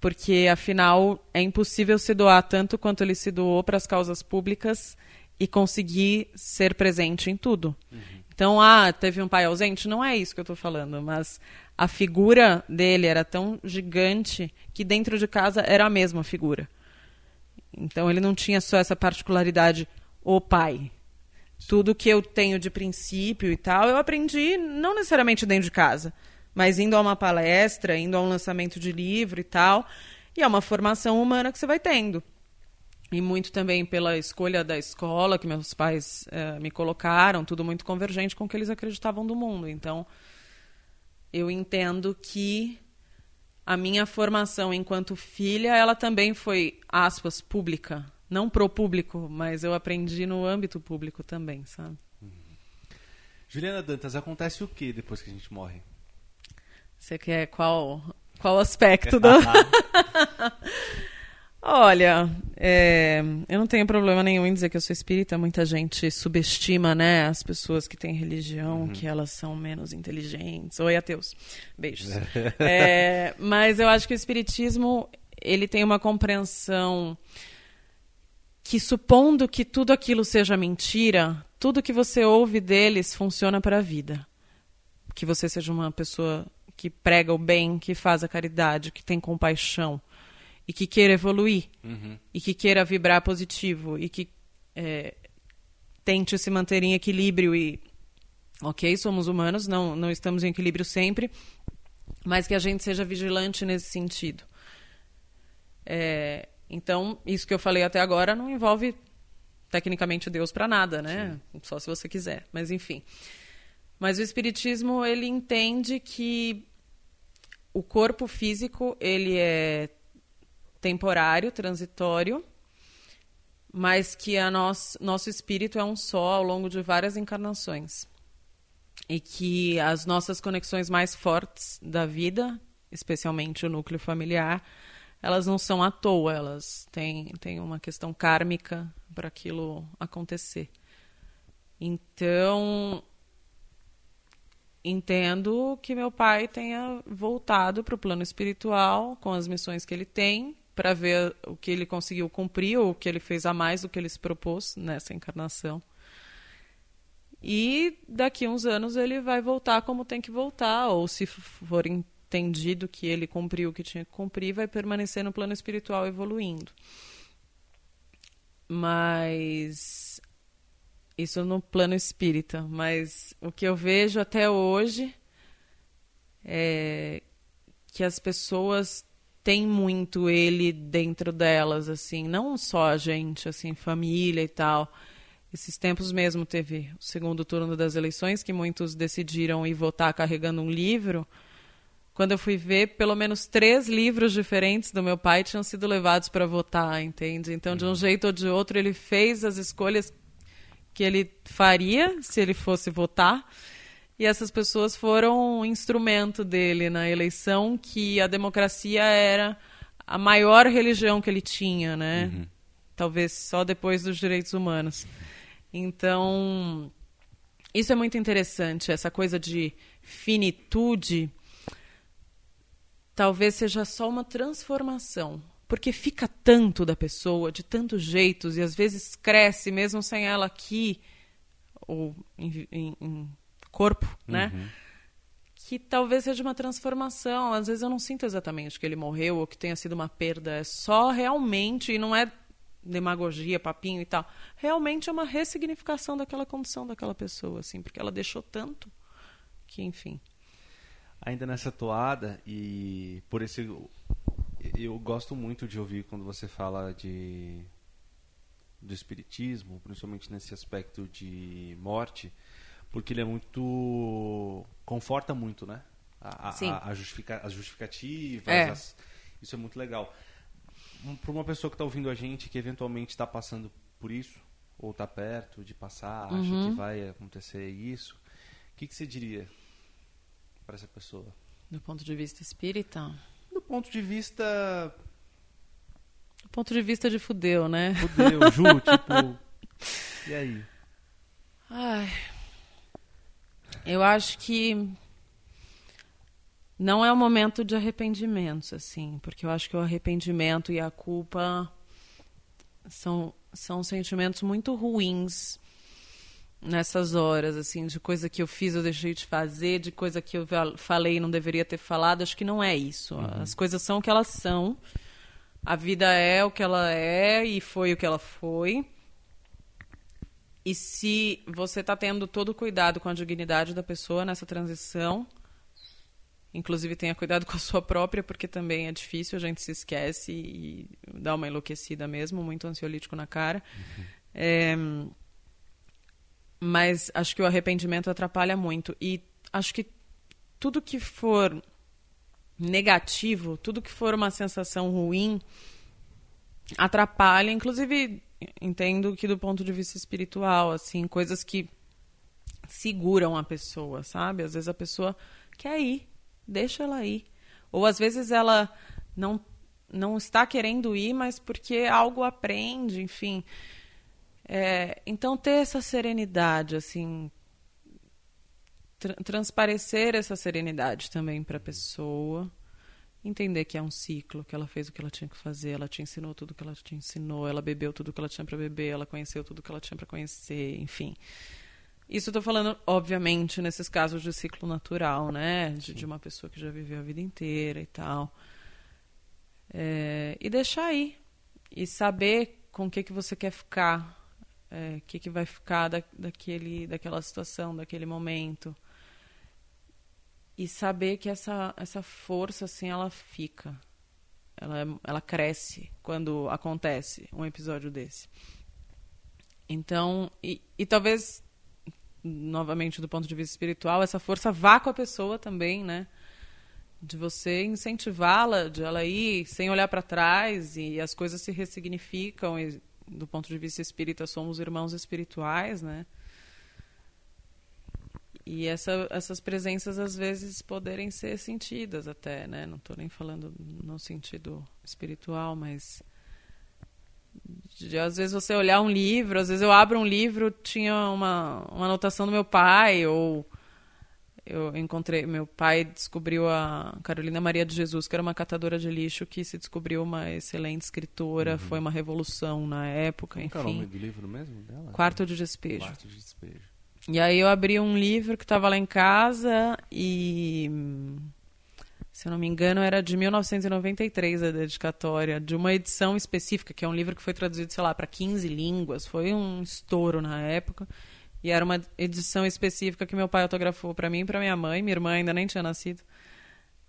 Porque, afinal, é impossível se doar tanto quanto ele se doou para as causas públicas e conseguir ser presente em tudo. Uhum. Então, ah, teve um pai ausente? Não é isso que eu estou falando, mas a figura dele era tão gigante que dentro de casa era a mesma figura. Então, ele não tinha só essa particularidade, o pai. Tudo que eu tenho de princípio e tal, eu aprendi não necessariamente dentro de casa, mas indo a uma palestra, indo a um lançamento de livro e tal. E é uma formação humana que você vai tendo e muito também pela escolha da escola que meus pais uh, me colocaram, tudo muito convergente com o que eles acreditavam do mundo. Então, eu entendo que a minha formação enquanto filha, ela também foi, aspas, pública. Não pro público, mas eu aprendi no âmbito público também, sabe? Uhum. Juliana Dantas, acontece o que depois que a gente morre? Você quer qual, qual aspecto do... (laughs) Olha, é, eu não tenho problema nenhum em dizer que eu sou espírita. Muita gente subestima, né, as pessoas que têm religião, uhum. que elas são menos inteligentes. Oi, ateus. Beijos. (laughs) é, mas eu acho que o espiritismo ele tem uma compreensão que, supondo que tudo aquilo seja mentira, tudo que você ouve deles funciona para a vida. Que você seja uma pessoa que prega o bem, que faz a caridade, que tem compaixão e que queira evoluir uhum. e que queira vibrar positivo e que é, tente se manter em equilíbrio e ok somos humanos não não estamos em equilíbrio sempre mas que a gente seja vigilante nesse sentido é, então isso que eu falei até agora não envolve tecnicamente Deus para nada né Sim. só se você quiser mas enfim mas o espiritismo ele entende que o corpo físico ele é temporário, transitório, mas que a nós, nosso espírito é um só ao longo de várias encarnações. E que as nossas conexões mais fortes da vida, especialmente o núcleo familiar, elas não são à toa, elas têm, têm uma questão kármica para aquilo acontecer. Então, entendo que meu pai tenha voltado para o plano espiritual com as missões que ele tem para ver o que ele conseguiu cumprir ou o que ele fez a mais do que ele se propôs nessa encarnação. E daqui a uns anos ele vai voltar como tem que voltar, ou se for entendido que ele cumpriu o que tinha que cumprir, vai permanecer no plano espiritual evoluindo. Mas isso no plano espírita, mas o que eu vejo até hoje é que as pessoas tem muito ele dentro delas, assim, não só a gente, assim, família e tal. Esses tempos mesmo teve o segundo turno das eleições, que muitos decidiram ir votar carregando um livro. Quando eu fui ver, pelo menos três livros diferentes do meu pai tinham sido levados para votar, entende? Então, de um uhum. jeito ou de outro, ele fez as escolhas que ele faria se ele fosse votar e essas pessoas foram um instrumento dele na eleição, que a democracia era a maior religião que ele tinha, né? Uhum. Talvez só depois dos direitos humanos. Então, isso é muito interessante, essa coisa de finitude talvez seja só uma transformação. Porque fica tanto da pessoa, de tantos jeitos, e às vezes cresce mesmo sem ela aqui, ou em, em, em corpo, né? Uhum. Que talvez seja uma transformação. Às vezes eu não sinto exatamente que ele morreu ou que tenha sido uma perda. É só realmente, e não é demagogia, papinho e tal. Realmente é uma ressignificação daquela condição daquela pessoa, assim, porque ela deixou tanto que, enfim. Ainda nessa toada, e por esse. Eu gosto muito de ouvir quando você fala de do espiritismo, principalmente nesse aspecto de morte, porque ele é muito conforta muito, né? A, Sim. a, a justifica, as justificativas, É. as- isso é muito legal. Para uma pessoa que está ouvindo a gente, que eventualmente está passando por isso, ou está perto de passar, acha Uhum. que vai acontecer isso, o que, que você diria para essa pessoa? Do ponto de vista espírita, Do ponto de vista do ponto de vista de fudeu, né? fudeu, Ju, (laughs) tipo, e aí? Ai, eu acho que não é o momento de arrependimentos, assim, porque eu acho que o arrependimento e a culpa são, são sentimentos muito ruins nessas horas, assim, de coisa que eu fiz, eu deixei de fazer, de coisa que eu falei e não deveria ter falado. Acho que não é isso. As coisas são o que elas são. A vida é o que ela é e foi o que ela foi. E se você está tendo todo o cuidado com a dignidade da pessoa nessa transição, inclusive tenha cuidado (laughs) com a sua própria, porque também é difícil, a gente se esquece e dá uma enlouquecida mesmo, muito ansiolítico na cara. É, mas acho que o arrependimento atrapalha muito. E acho que tudo que for negativo, tudo que for uma sensação ruim, atrapalha. Inclusive, entendo que do ponto de vista espiritual, assim, coisas que seguram a pessoa, sabe? Às vezes a pessoa quer ir, deixa ela ir. Ou às vezes ela não, não está querendo ir, mas porque algo aprende, enfim. É, então ter essa serenidade, assim, tra- transparecer essa serenidade também para a pessoa, entender que é um ciclo, que ela fez o que ela tinha que fazer, ela te ensinou tudo que ela te ensinou, ela bebeu tudo que ela tinha para beber, ela conheceu tudo que ela tinha para conhecer, enfim. Isso eu tô falando, obviamente, nesses casos de ciclo natural, né? De, de uma pessoa que já viveu a vida inteira e tal. É, e deixar aí. E saber com o que, que você quer ficar. é, O que, que vai ficar da, daquele, daquela situação, daquele momento. E saber que essa, essa força, assim, ela fica. Ela, é- ela cresce quando acontece um episódio desse. Então, e, e talvez, novamente do ponto de vista espiritual, essa força vá com a pessoa também, né? De você incentivá-la, de ela ir sem olhar para trás e as coisas se ressignificam. E, do ponto de vista espírita, somos irmãos espirituais, né? E essa, essas presenças às vezes poderem ser sentidas até, né? Não estou nem falando no sentido espiritual, mas de, às vezes você olhar um livro, às vezes eu abro um livro, tinha uma, uma anotação do meu pai, ou eu encontrei, meu pai descobriu a Carolina Maria de Jesus, que era uma catadora de lixo, que se descobriu uma excelente escritora, foi uma revolução na época, Como que é o nome enfim. do livro mesmo dela? Quarto de Despejo. Quarto de despejo. E aí eu abri um livro que estava lá em casa e, se eu não me engano, era de 1993 a dedicatória, de uma edição específica, que é um livro que foi traduzido, sei lá, para 15 línguas. Foi um estouro na época. E era uma edição específica que meu pai autografou para mim e para minha mãe. Minha irmã ainda nem tinha nascido.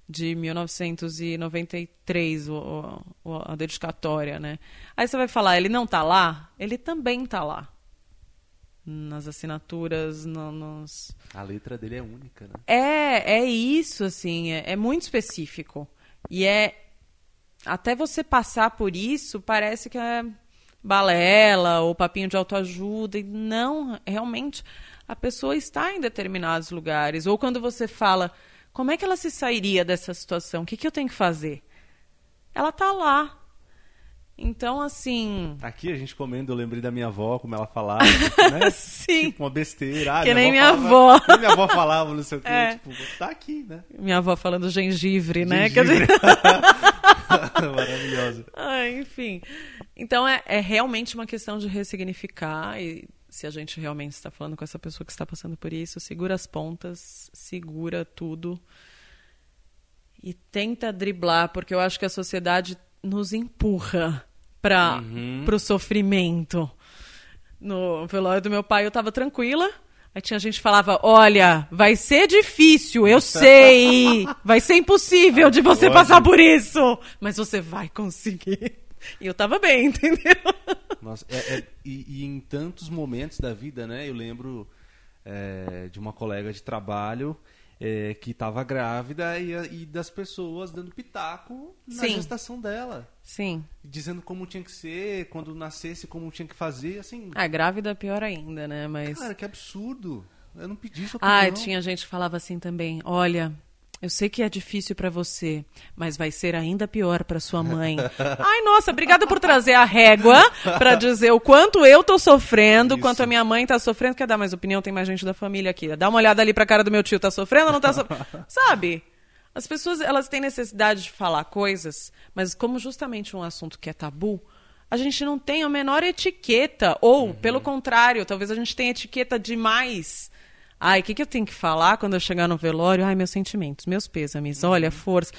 De 1993, o, o- a dedicatória, né? Aí você vai falar, ele não tá lá? Ele também tá lá nas assinaturas, no- nos. A letra dele é única, né? É, é isso, assim, é, é muito específico. E é. Até você passar por isso, parece que é balela ou papinho de autoajuda. E não, realmente, a pessoa está em determinados lugares. Ou quando você fala, como é que ela se sairia dessa situação? O que, que eu tenho que fazer? Ela está lá. Então, assim. Aqui a gente comendo, eu lembrei da minha avó, como ela falava. (laughs) né? (laughs) Sim. Tipo, uma besteira. Ah, Que nem minha minha falava- avó. (laughs) minha avó falava, não sei o quê. É. Tipo, tá aqui, né? Minha avó falando gengibre, né? Gengibre. Quer dizer- Maravilhosa. Ah, enfim. Então é, é realmente uma questão de ressignificar e se a gente realmente está falando com essa pessoa que está passando por isso, segura as pontas, segura tudo e tenta driblar, porque eu acho que a sociedade nos empurra para o sofrimento. No velório do meu pai eu estava tranquila. Aí tinha gente que falava: Olha, vai ser difícil, eu (laughs) sei. Vai ser impossível de você Lógico. passar por isso. Mas você vai conseguir. E eu tava bem, (laughs) entendeu? Nossa, é- é- e, e em tantos momentos da vida, né? Eu lembro é, de uma colega de trabalho é, que estava grávida e, e das pessoas dando pitaco na Sim. gestação dela. Sim. Dizendo como tinha que ser, quando nascesse, como tinha que fazer, assim... A grávida é pior ainda, né? Mas. Cara, que absurdo. Eu não pedi opinião. Ah, tinha gente que falava assim também: Olha, eu sei que é difícil pra você, mas vai ser ainda pior pra sua mãe. (laughs) Ai, nossa, obrigada por trazer a régua pra dizer o quanto eu tô sofrendo, Isso. quanto a minha mãe tá sofrendo. Quer dar mais opinião? Tem mais gente da família aqui. Dá uma olhada ali pra cara do meu tio, tá sofrendo ou não tá sofrendo? (laughs) Sabe? As pessoas, elas têm necessidade de falar coisas, mas como justamente um assunto que é tabu, a gente não tem a menor etiqueta. Ou, pelo contrário, talvez a gente tenha etiqueta demais. Ai, o que, que eu tenho que falar quando eu chegar no velório? Ai, meus sentimentos, meus pêsames, olha, força.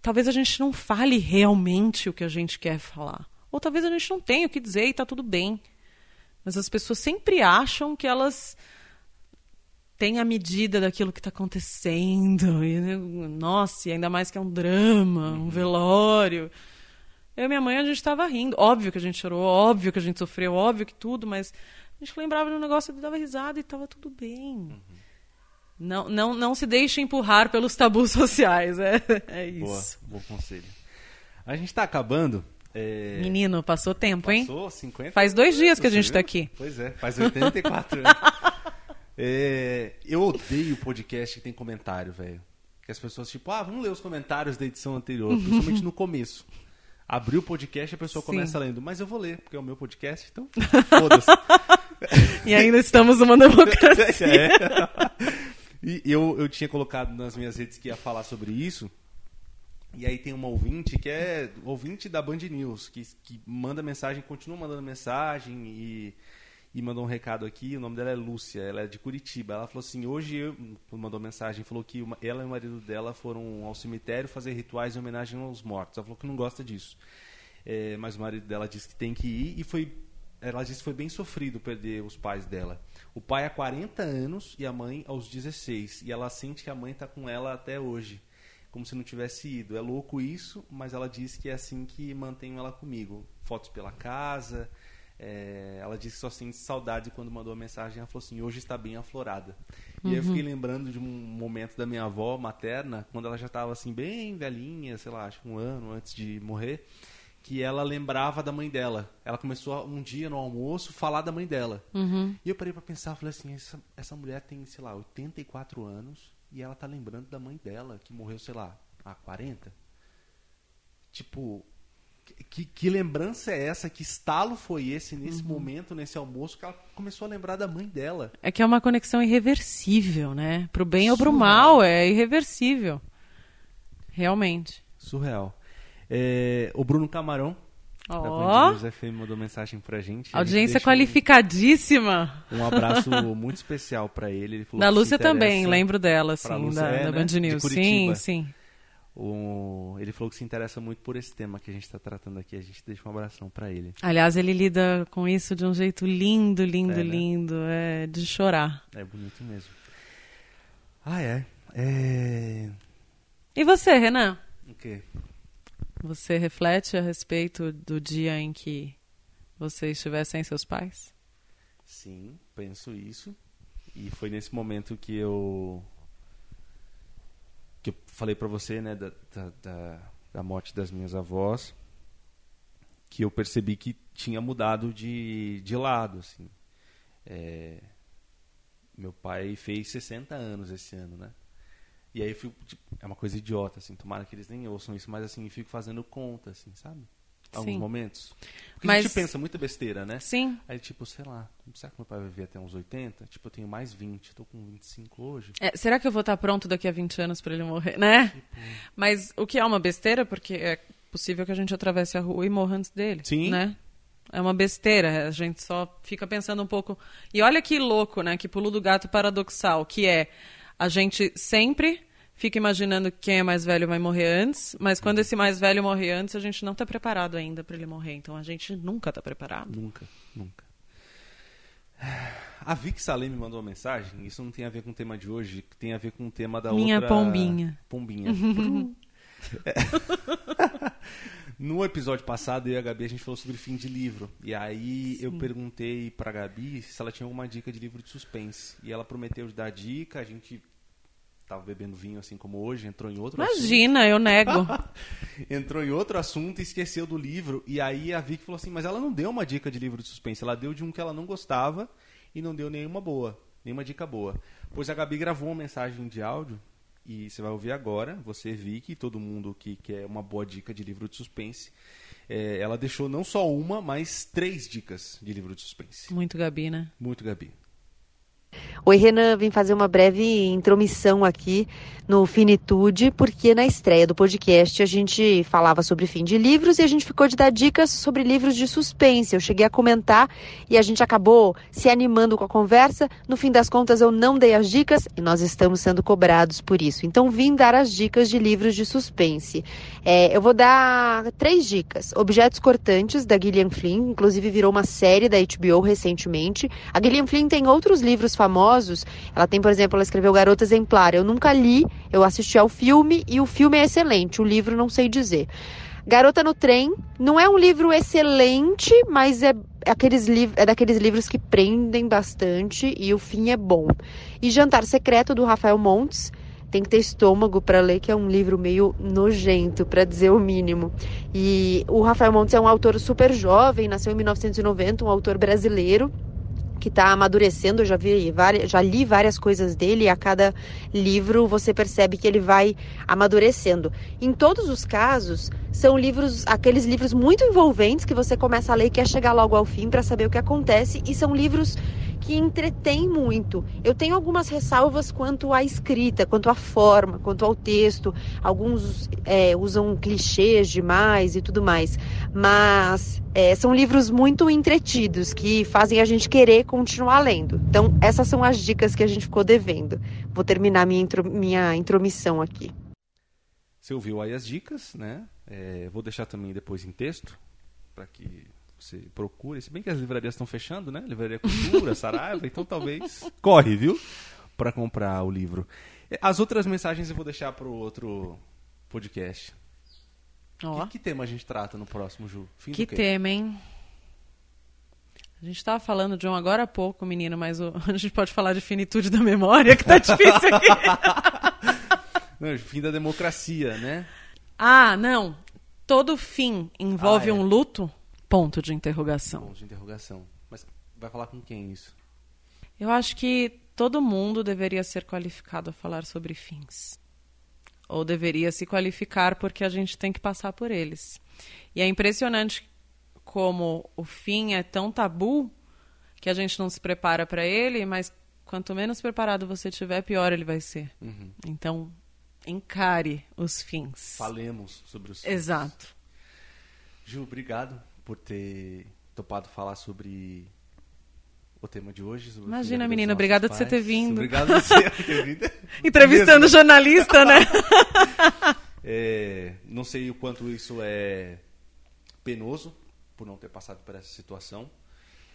Talvez a gente não fale realmente o que a gente quer falar. Ou talvez a gente não tenha o que dizer e tá tudo bem. Mas as pessoas sempre acham que elas têm a medida daquilo que está acontecendo. E, nossa, e ainda mais que é um drama, um velório. Eu e minha mãe, a gente estava rindo. Óbvio que a gente chorou, óbvio que a gente sofreu, óbvio que tudo, mas a gente lembrava de um negócio e dava risada e estava tudo bem. Não, não, não se deixe empurrar pelos tabus (laughs) sociais. É, é Boa, isso. bom conselho. A gente tá acabando. é, Menino, passou tempo, hein? Passou 50? Faz dois dias que a gente viu? tá aqui. Pois é, faz 84 anos. (laughs) É, eu odeio podcast que tem comentário, velho. Que as pessoas, tipo, ah, vamos ler os comentários da edição anterior, principalmente no começo. Abriu o podcast e a pessoa Sim. começa lendo, mas eu vou ler, porque é o meu podcast, então (laughs) foda-se. (laughs) E ainda estamos numa democracia. (laughs) É. E eu, eu tinha colocado nas minhas redes que ia falar sobre isso. E aí tem uma ouvinte que é ouvinte da Band News, que, que manda mensagem, continua mandando mensagem e, e mandou um recado aqui. O nome dela é Lúcia, ela é de Curitiba. Ela falou assim: hoje eu, mandou mensagem, falou que uma- ela e o marido dela foram ao cemitério fazer rituais em homenagem aos mortos. Ela falou que não gosta disso. É, mas o marido dela disse que tem que ir e foi. Ela disse que foi bem sofrido perder os pais dela. O pai há 40 anos e a mãe aos 16. E ela sente que a mãe está com ela até hoje. Como se não tivesse ido. É louco isso, mas ela disse que é assim que mantém ela comigo. Fotos pela casa. É, ela disse que só sente saudade quando mandou a mensagem. Ela falou assim: hoje está bem aflorada. E aí eu fiquei lembrando de um momento da minha avó materna, quando ela já estava assim, bem velhinha, sei lá, acho que um ano antes de morrer que ela lembrava da mãe dela. Ela começou um dia no almoço falar da mãe dela. E eu parei pra pensar, falei assim, essa, essa mulher tem, sei lá, 84 anos e ela tá lembrando da mãe dela, que morreu, sei lá, há 40. Tipo, que, que lembrança é essa? Que estalo foi esse nesse momento, nesse almoço, que ela começou a lembrar da mãe dela? É que é uma conexão irreversível, né? Pro bem ou pro Surreal. mal, é irreversível. Realmente. Surreal. É, o Bruno Camarão, da Band Ó, News FM, mandou mensagem pra gente. A gente audiência deixa um- qualificadíssima. Um abraço (laughs) muito especial pra ele. ele Da Lúcia também, lembro dela, Pra sim, Lúcia, da, é, da né? Band News. Sim, sim. O- ele falou que se interessa muito por esse tema que a gente está tratando aqui. A gente deixa um abração pra ele. Aliás, ele lida com isso de um jeito lindo, lindo, É, né? lindo. É de chorar. É bonito mesmo. Ah, é. É. E você, Renan? O quê? Você reflete a respeito do dia em que você estiver sem seus pais? Sim, penso isso. E foi nesse momento que eu. Que eu falei pra você, né, da, da, da, morte das minhas avós, que eu percebi que tinha mudado de, de lado, assim. É, meu pai fez 60 anos esse ano, né? E aí eu fico, tipo, é uma coisa idiota, assim, tomara que eles nem ouçam isso, mas assim, fico fazendo conta, assim, sabe? Alguns Sim. momentos? Porque Mas- a gente pensa muita besteira, né? Sim. Aí, tipo, sei lá, será que meu pai vai viver até uns 80? Tipo, eu tenho mais 20, tô com 25 hoje. É, será que eu vou estar pronto daqui a 20 anos para ele morrer, né? Mas o que é uma besteira, porque é possível que a gente atravesse a rua e morra antes dele, Sim. né? É uma besteira, a gente só fica pensando um pouco. E olha que louco, né? Que pulo do gato paradoxal, que é a gente sempre fica imaginando que quem é mais velho vai morrer antes, mas quando esse mais velho morrer antes, a gente não está preparado ainda para ele morrer. Então a gente nunca está preparado. Nunca, nunca. A Vic Salem me mandou uma mensagem, isso não tem a ver com o tema de hoje, tem a ver com o tema da Minha outra... pombinha. Pombinha. É. (laughs) No episódio passado, eu e a Gabi, a gente falou sobre fim de livro. E aí eu perguntei pra Gabi se ela tinha alguma dica de livro de suspense. E ela prometeu dar dica, a gente tava bebendo vinho assim como hoje, entrou em outro assunto. Imagina, eu nego. (laughs) entrou em outro assunto e esqueceu do livro. E aí a Vicky falou assim: Mas ela não deu uma dica de livro de suspense, ela deu de um que ela não gostava e não deu nenhuma boa, nenhuma dica boa. Pois a Gabi gravou uma mensagem de áudio e você vai ouvir agora, você, Vicky, e todo mundo que quer uma boa dica de livro de suspense. É, ela deixou não só uma, mas três dicas de livro de suspense. Muito Gabi, né? Muito, Gabi. Oi, Renan, vim fazer uma breve intromissão aqui no Finitude, porque na estreia do podcast a gente falava sobre fim de livros e a gente ficou de dar dicas sobre livros de suspense. Eu cheguei a comentar e a gente acabou se animando com a conversa. No fim das contas, eu não dei as dicas e nós estamos sendo cobrados por isso. Então, vim dar as dicas de livros de suspense. É, eu vou dar três dicas. Objetos Cortantes, da Gillian Flynn, inclusive virou uma série da HBO recentemente. A Gillian Flynn tem outros livros famosos. Ela tem, por exemplo, ela escreveu Garota Exemplar. Eu nunca li, eu assisti ao filme e o filme é excelente. O livro não sei dizer. Garota no Trem não é um livro excelente, mas é, aqueles liv é daqueles livros que prendem bastante e o fim é bom. E Jantar Secreto, do Rafael Montes. Tem que ter estômago para ler, que é um livro meio nojento, para dizer o mínimo. E o Rafael Montes é um autor super jovem, nasceu em 1990, um autor brasileiro que está amadurecendo. Eu já vi várias, já li várias coisas dele e a cada livro você percebe que ele vai amadurecendo. Em todos os casos, são livros, aqueles livros muito envolventes que você começa a ler e quer chegar logo ao fim para saber o que acontece e são livros que entretêm muito. Eu tenho algumas ressalvas quanto à escrita, quanto à forma, quanto ao texto. Alguns é, usam clichês demais e tudo mais, mas é, são livros muito entretidos que fazem a gente querer continuar lendo. Então, essas são as dicas que a gente ficou devendo. Vou terminar minha, intro, minha intromissão aqui. Você ouviu aí as dicas, né? É, vou deixar também depois em texto, para que você procure. Se bem que as livrarias estão fechando, né? Livraria Cultura, (laughs) Saraiva, então talvez (laughs) corre, viu? Para comprar o livro. As outras mensagens eu vou deixar para o outro podcast. Ó. Que, que tema a gente trata no próximo, Ju? Fim Que tema, hein? A gente estava falando de um agora há pouco, menino, mas o- (laughs) a gente pode falar de finitude da memória, que tá difícil aqui. Não, fim da democracia, né? Ah, não. Todo fim envolve Ah, é. um luto? Ponto de interrogação. Ponto de interrogação. Mas vai falar com quem isso? Eu acho que todo mundo deveria ser qualificado a falar sobre fins. Ou deveria se qualificar porque a gente tem que passar por eles. E é impressionante como o fim é tão tabu que a gente não se prepara para ele, mas quanto menos preparado você tiver, pior ele vai ser. Uhum. Então, encare os fins. Falemos sobre os Exato. Ju, obrigado por ter topado falar sobre o tema de hoje. Imagina, menina, obrigada de você ter vindo. Obrigado de você ter vindo. (laughs) Entrevistando jornalista, né? (laughs) É, não sei o quanto isso é penoso por não ter passado por essa situação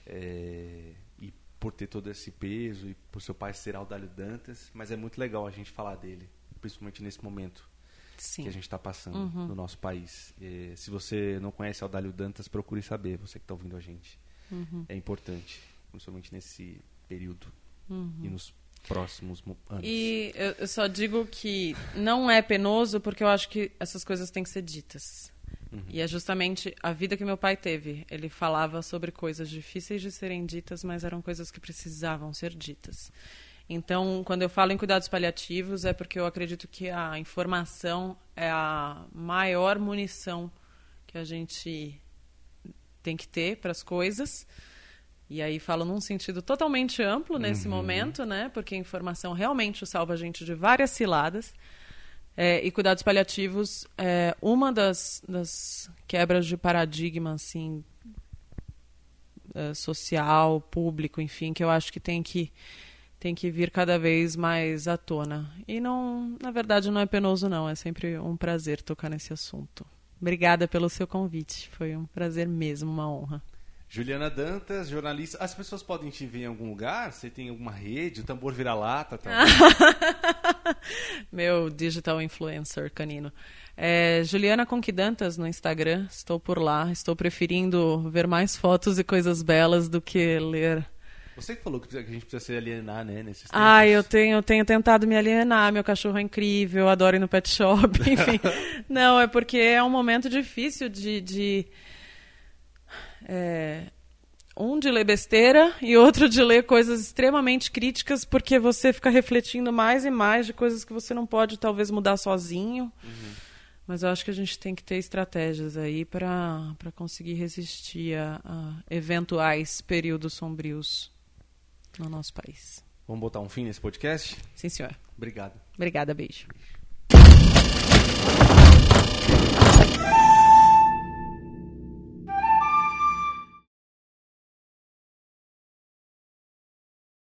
é, e por ter todo esse peso e por seu pai ser Aldalho Dantas, mas é muito legal a gente falar dele, principalmente nesse momento Sim. que a gente está passando no nosso país. É, se você não conhece Aldalho Dantas, procure saber, você que está ouvindo a gente. É importante, principalmente nesse período e nos próximos mo- anos. E eu, eu só digo que não é penoso porque eu acho que essas coisas têm que ser ditas. E é justamente a vida que meu pai teve. Ele falava sobre coisas difíceis de serem ditas, mas eram coisas que precisavam ser ditas. Então, quando eu falo em cuidados paliativos, é porque eu acredito que a informação é a maior munição que a gente tem que ter para as coisas. E aí falo num sentido totalmente amplo nesse uhum. momento, né? Porque a informação realmente salva a gente de várias ciladas. É, e cuidados paliativos é uma das, das quebras de paradigma, assim, é, social, público, enfim, que eu acho que tem que tem que vir cada vez mais à tona. E não, na verdade, não é penoso não, é sempre um prazer tocar nesse assunto. Obrigada pelo seu convite, foi um prazer mesmo, uma honra. Juliana Dantas, jornalista. As pessoas podem te ver em algum lugar? Você tem alguma rede? O tambor vira-lata? Tá? (laughs) Meu digital influencer canino. É, Juliana Conquidantas no Instagram. Estou por lá. Estou preferindo ver mais fotos e coisas belas do que ler. Você que falou que a gente precisa se alienar, né? Nesses tempos. Ah, eu tenho, tenho tentado me alienar. Meu cachorro é incrível, adoro ir no pet shop, (laughs) enfim. Não, é porque é um momento difícil de, de é, um de ler besteira e outro de ler coisas extremamente críticas, porque você fica refletindo mais e mais de coisas que você não pode talvez mudar sozinho. Uhum. Mas eu acho que a gente tem que ter estratégias aí para conseguir resistir a, a, eventuais períodos sombrios no nosso país. Vamos botar um fim nesse podcast? Sim, senhor. Obrigado. Obrigada, beijo.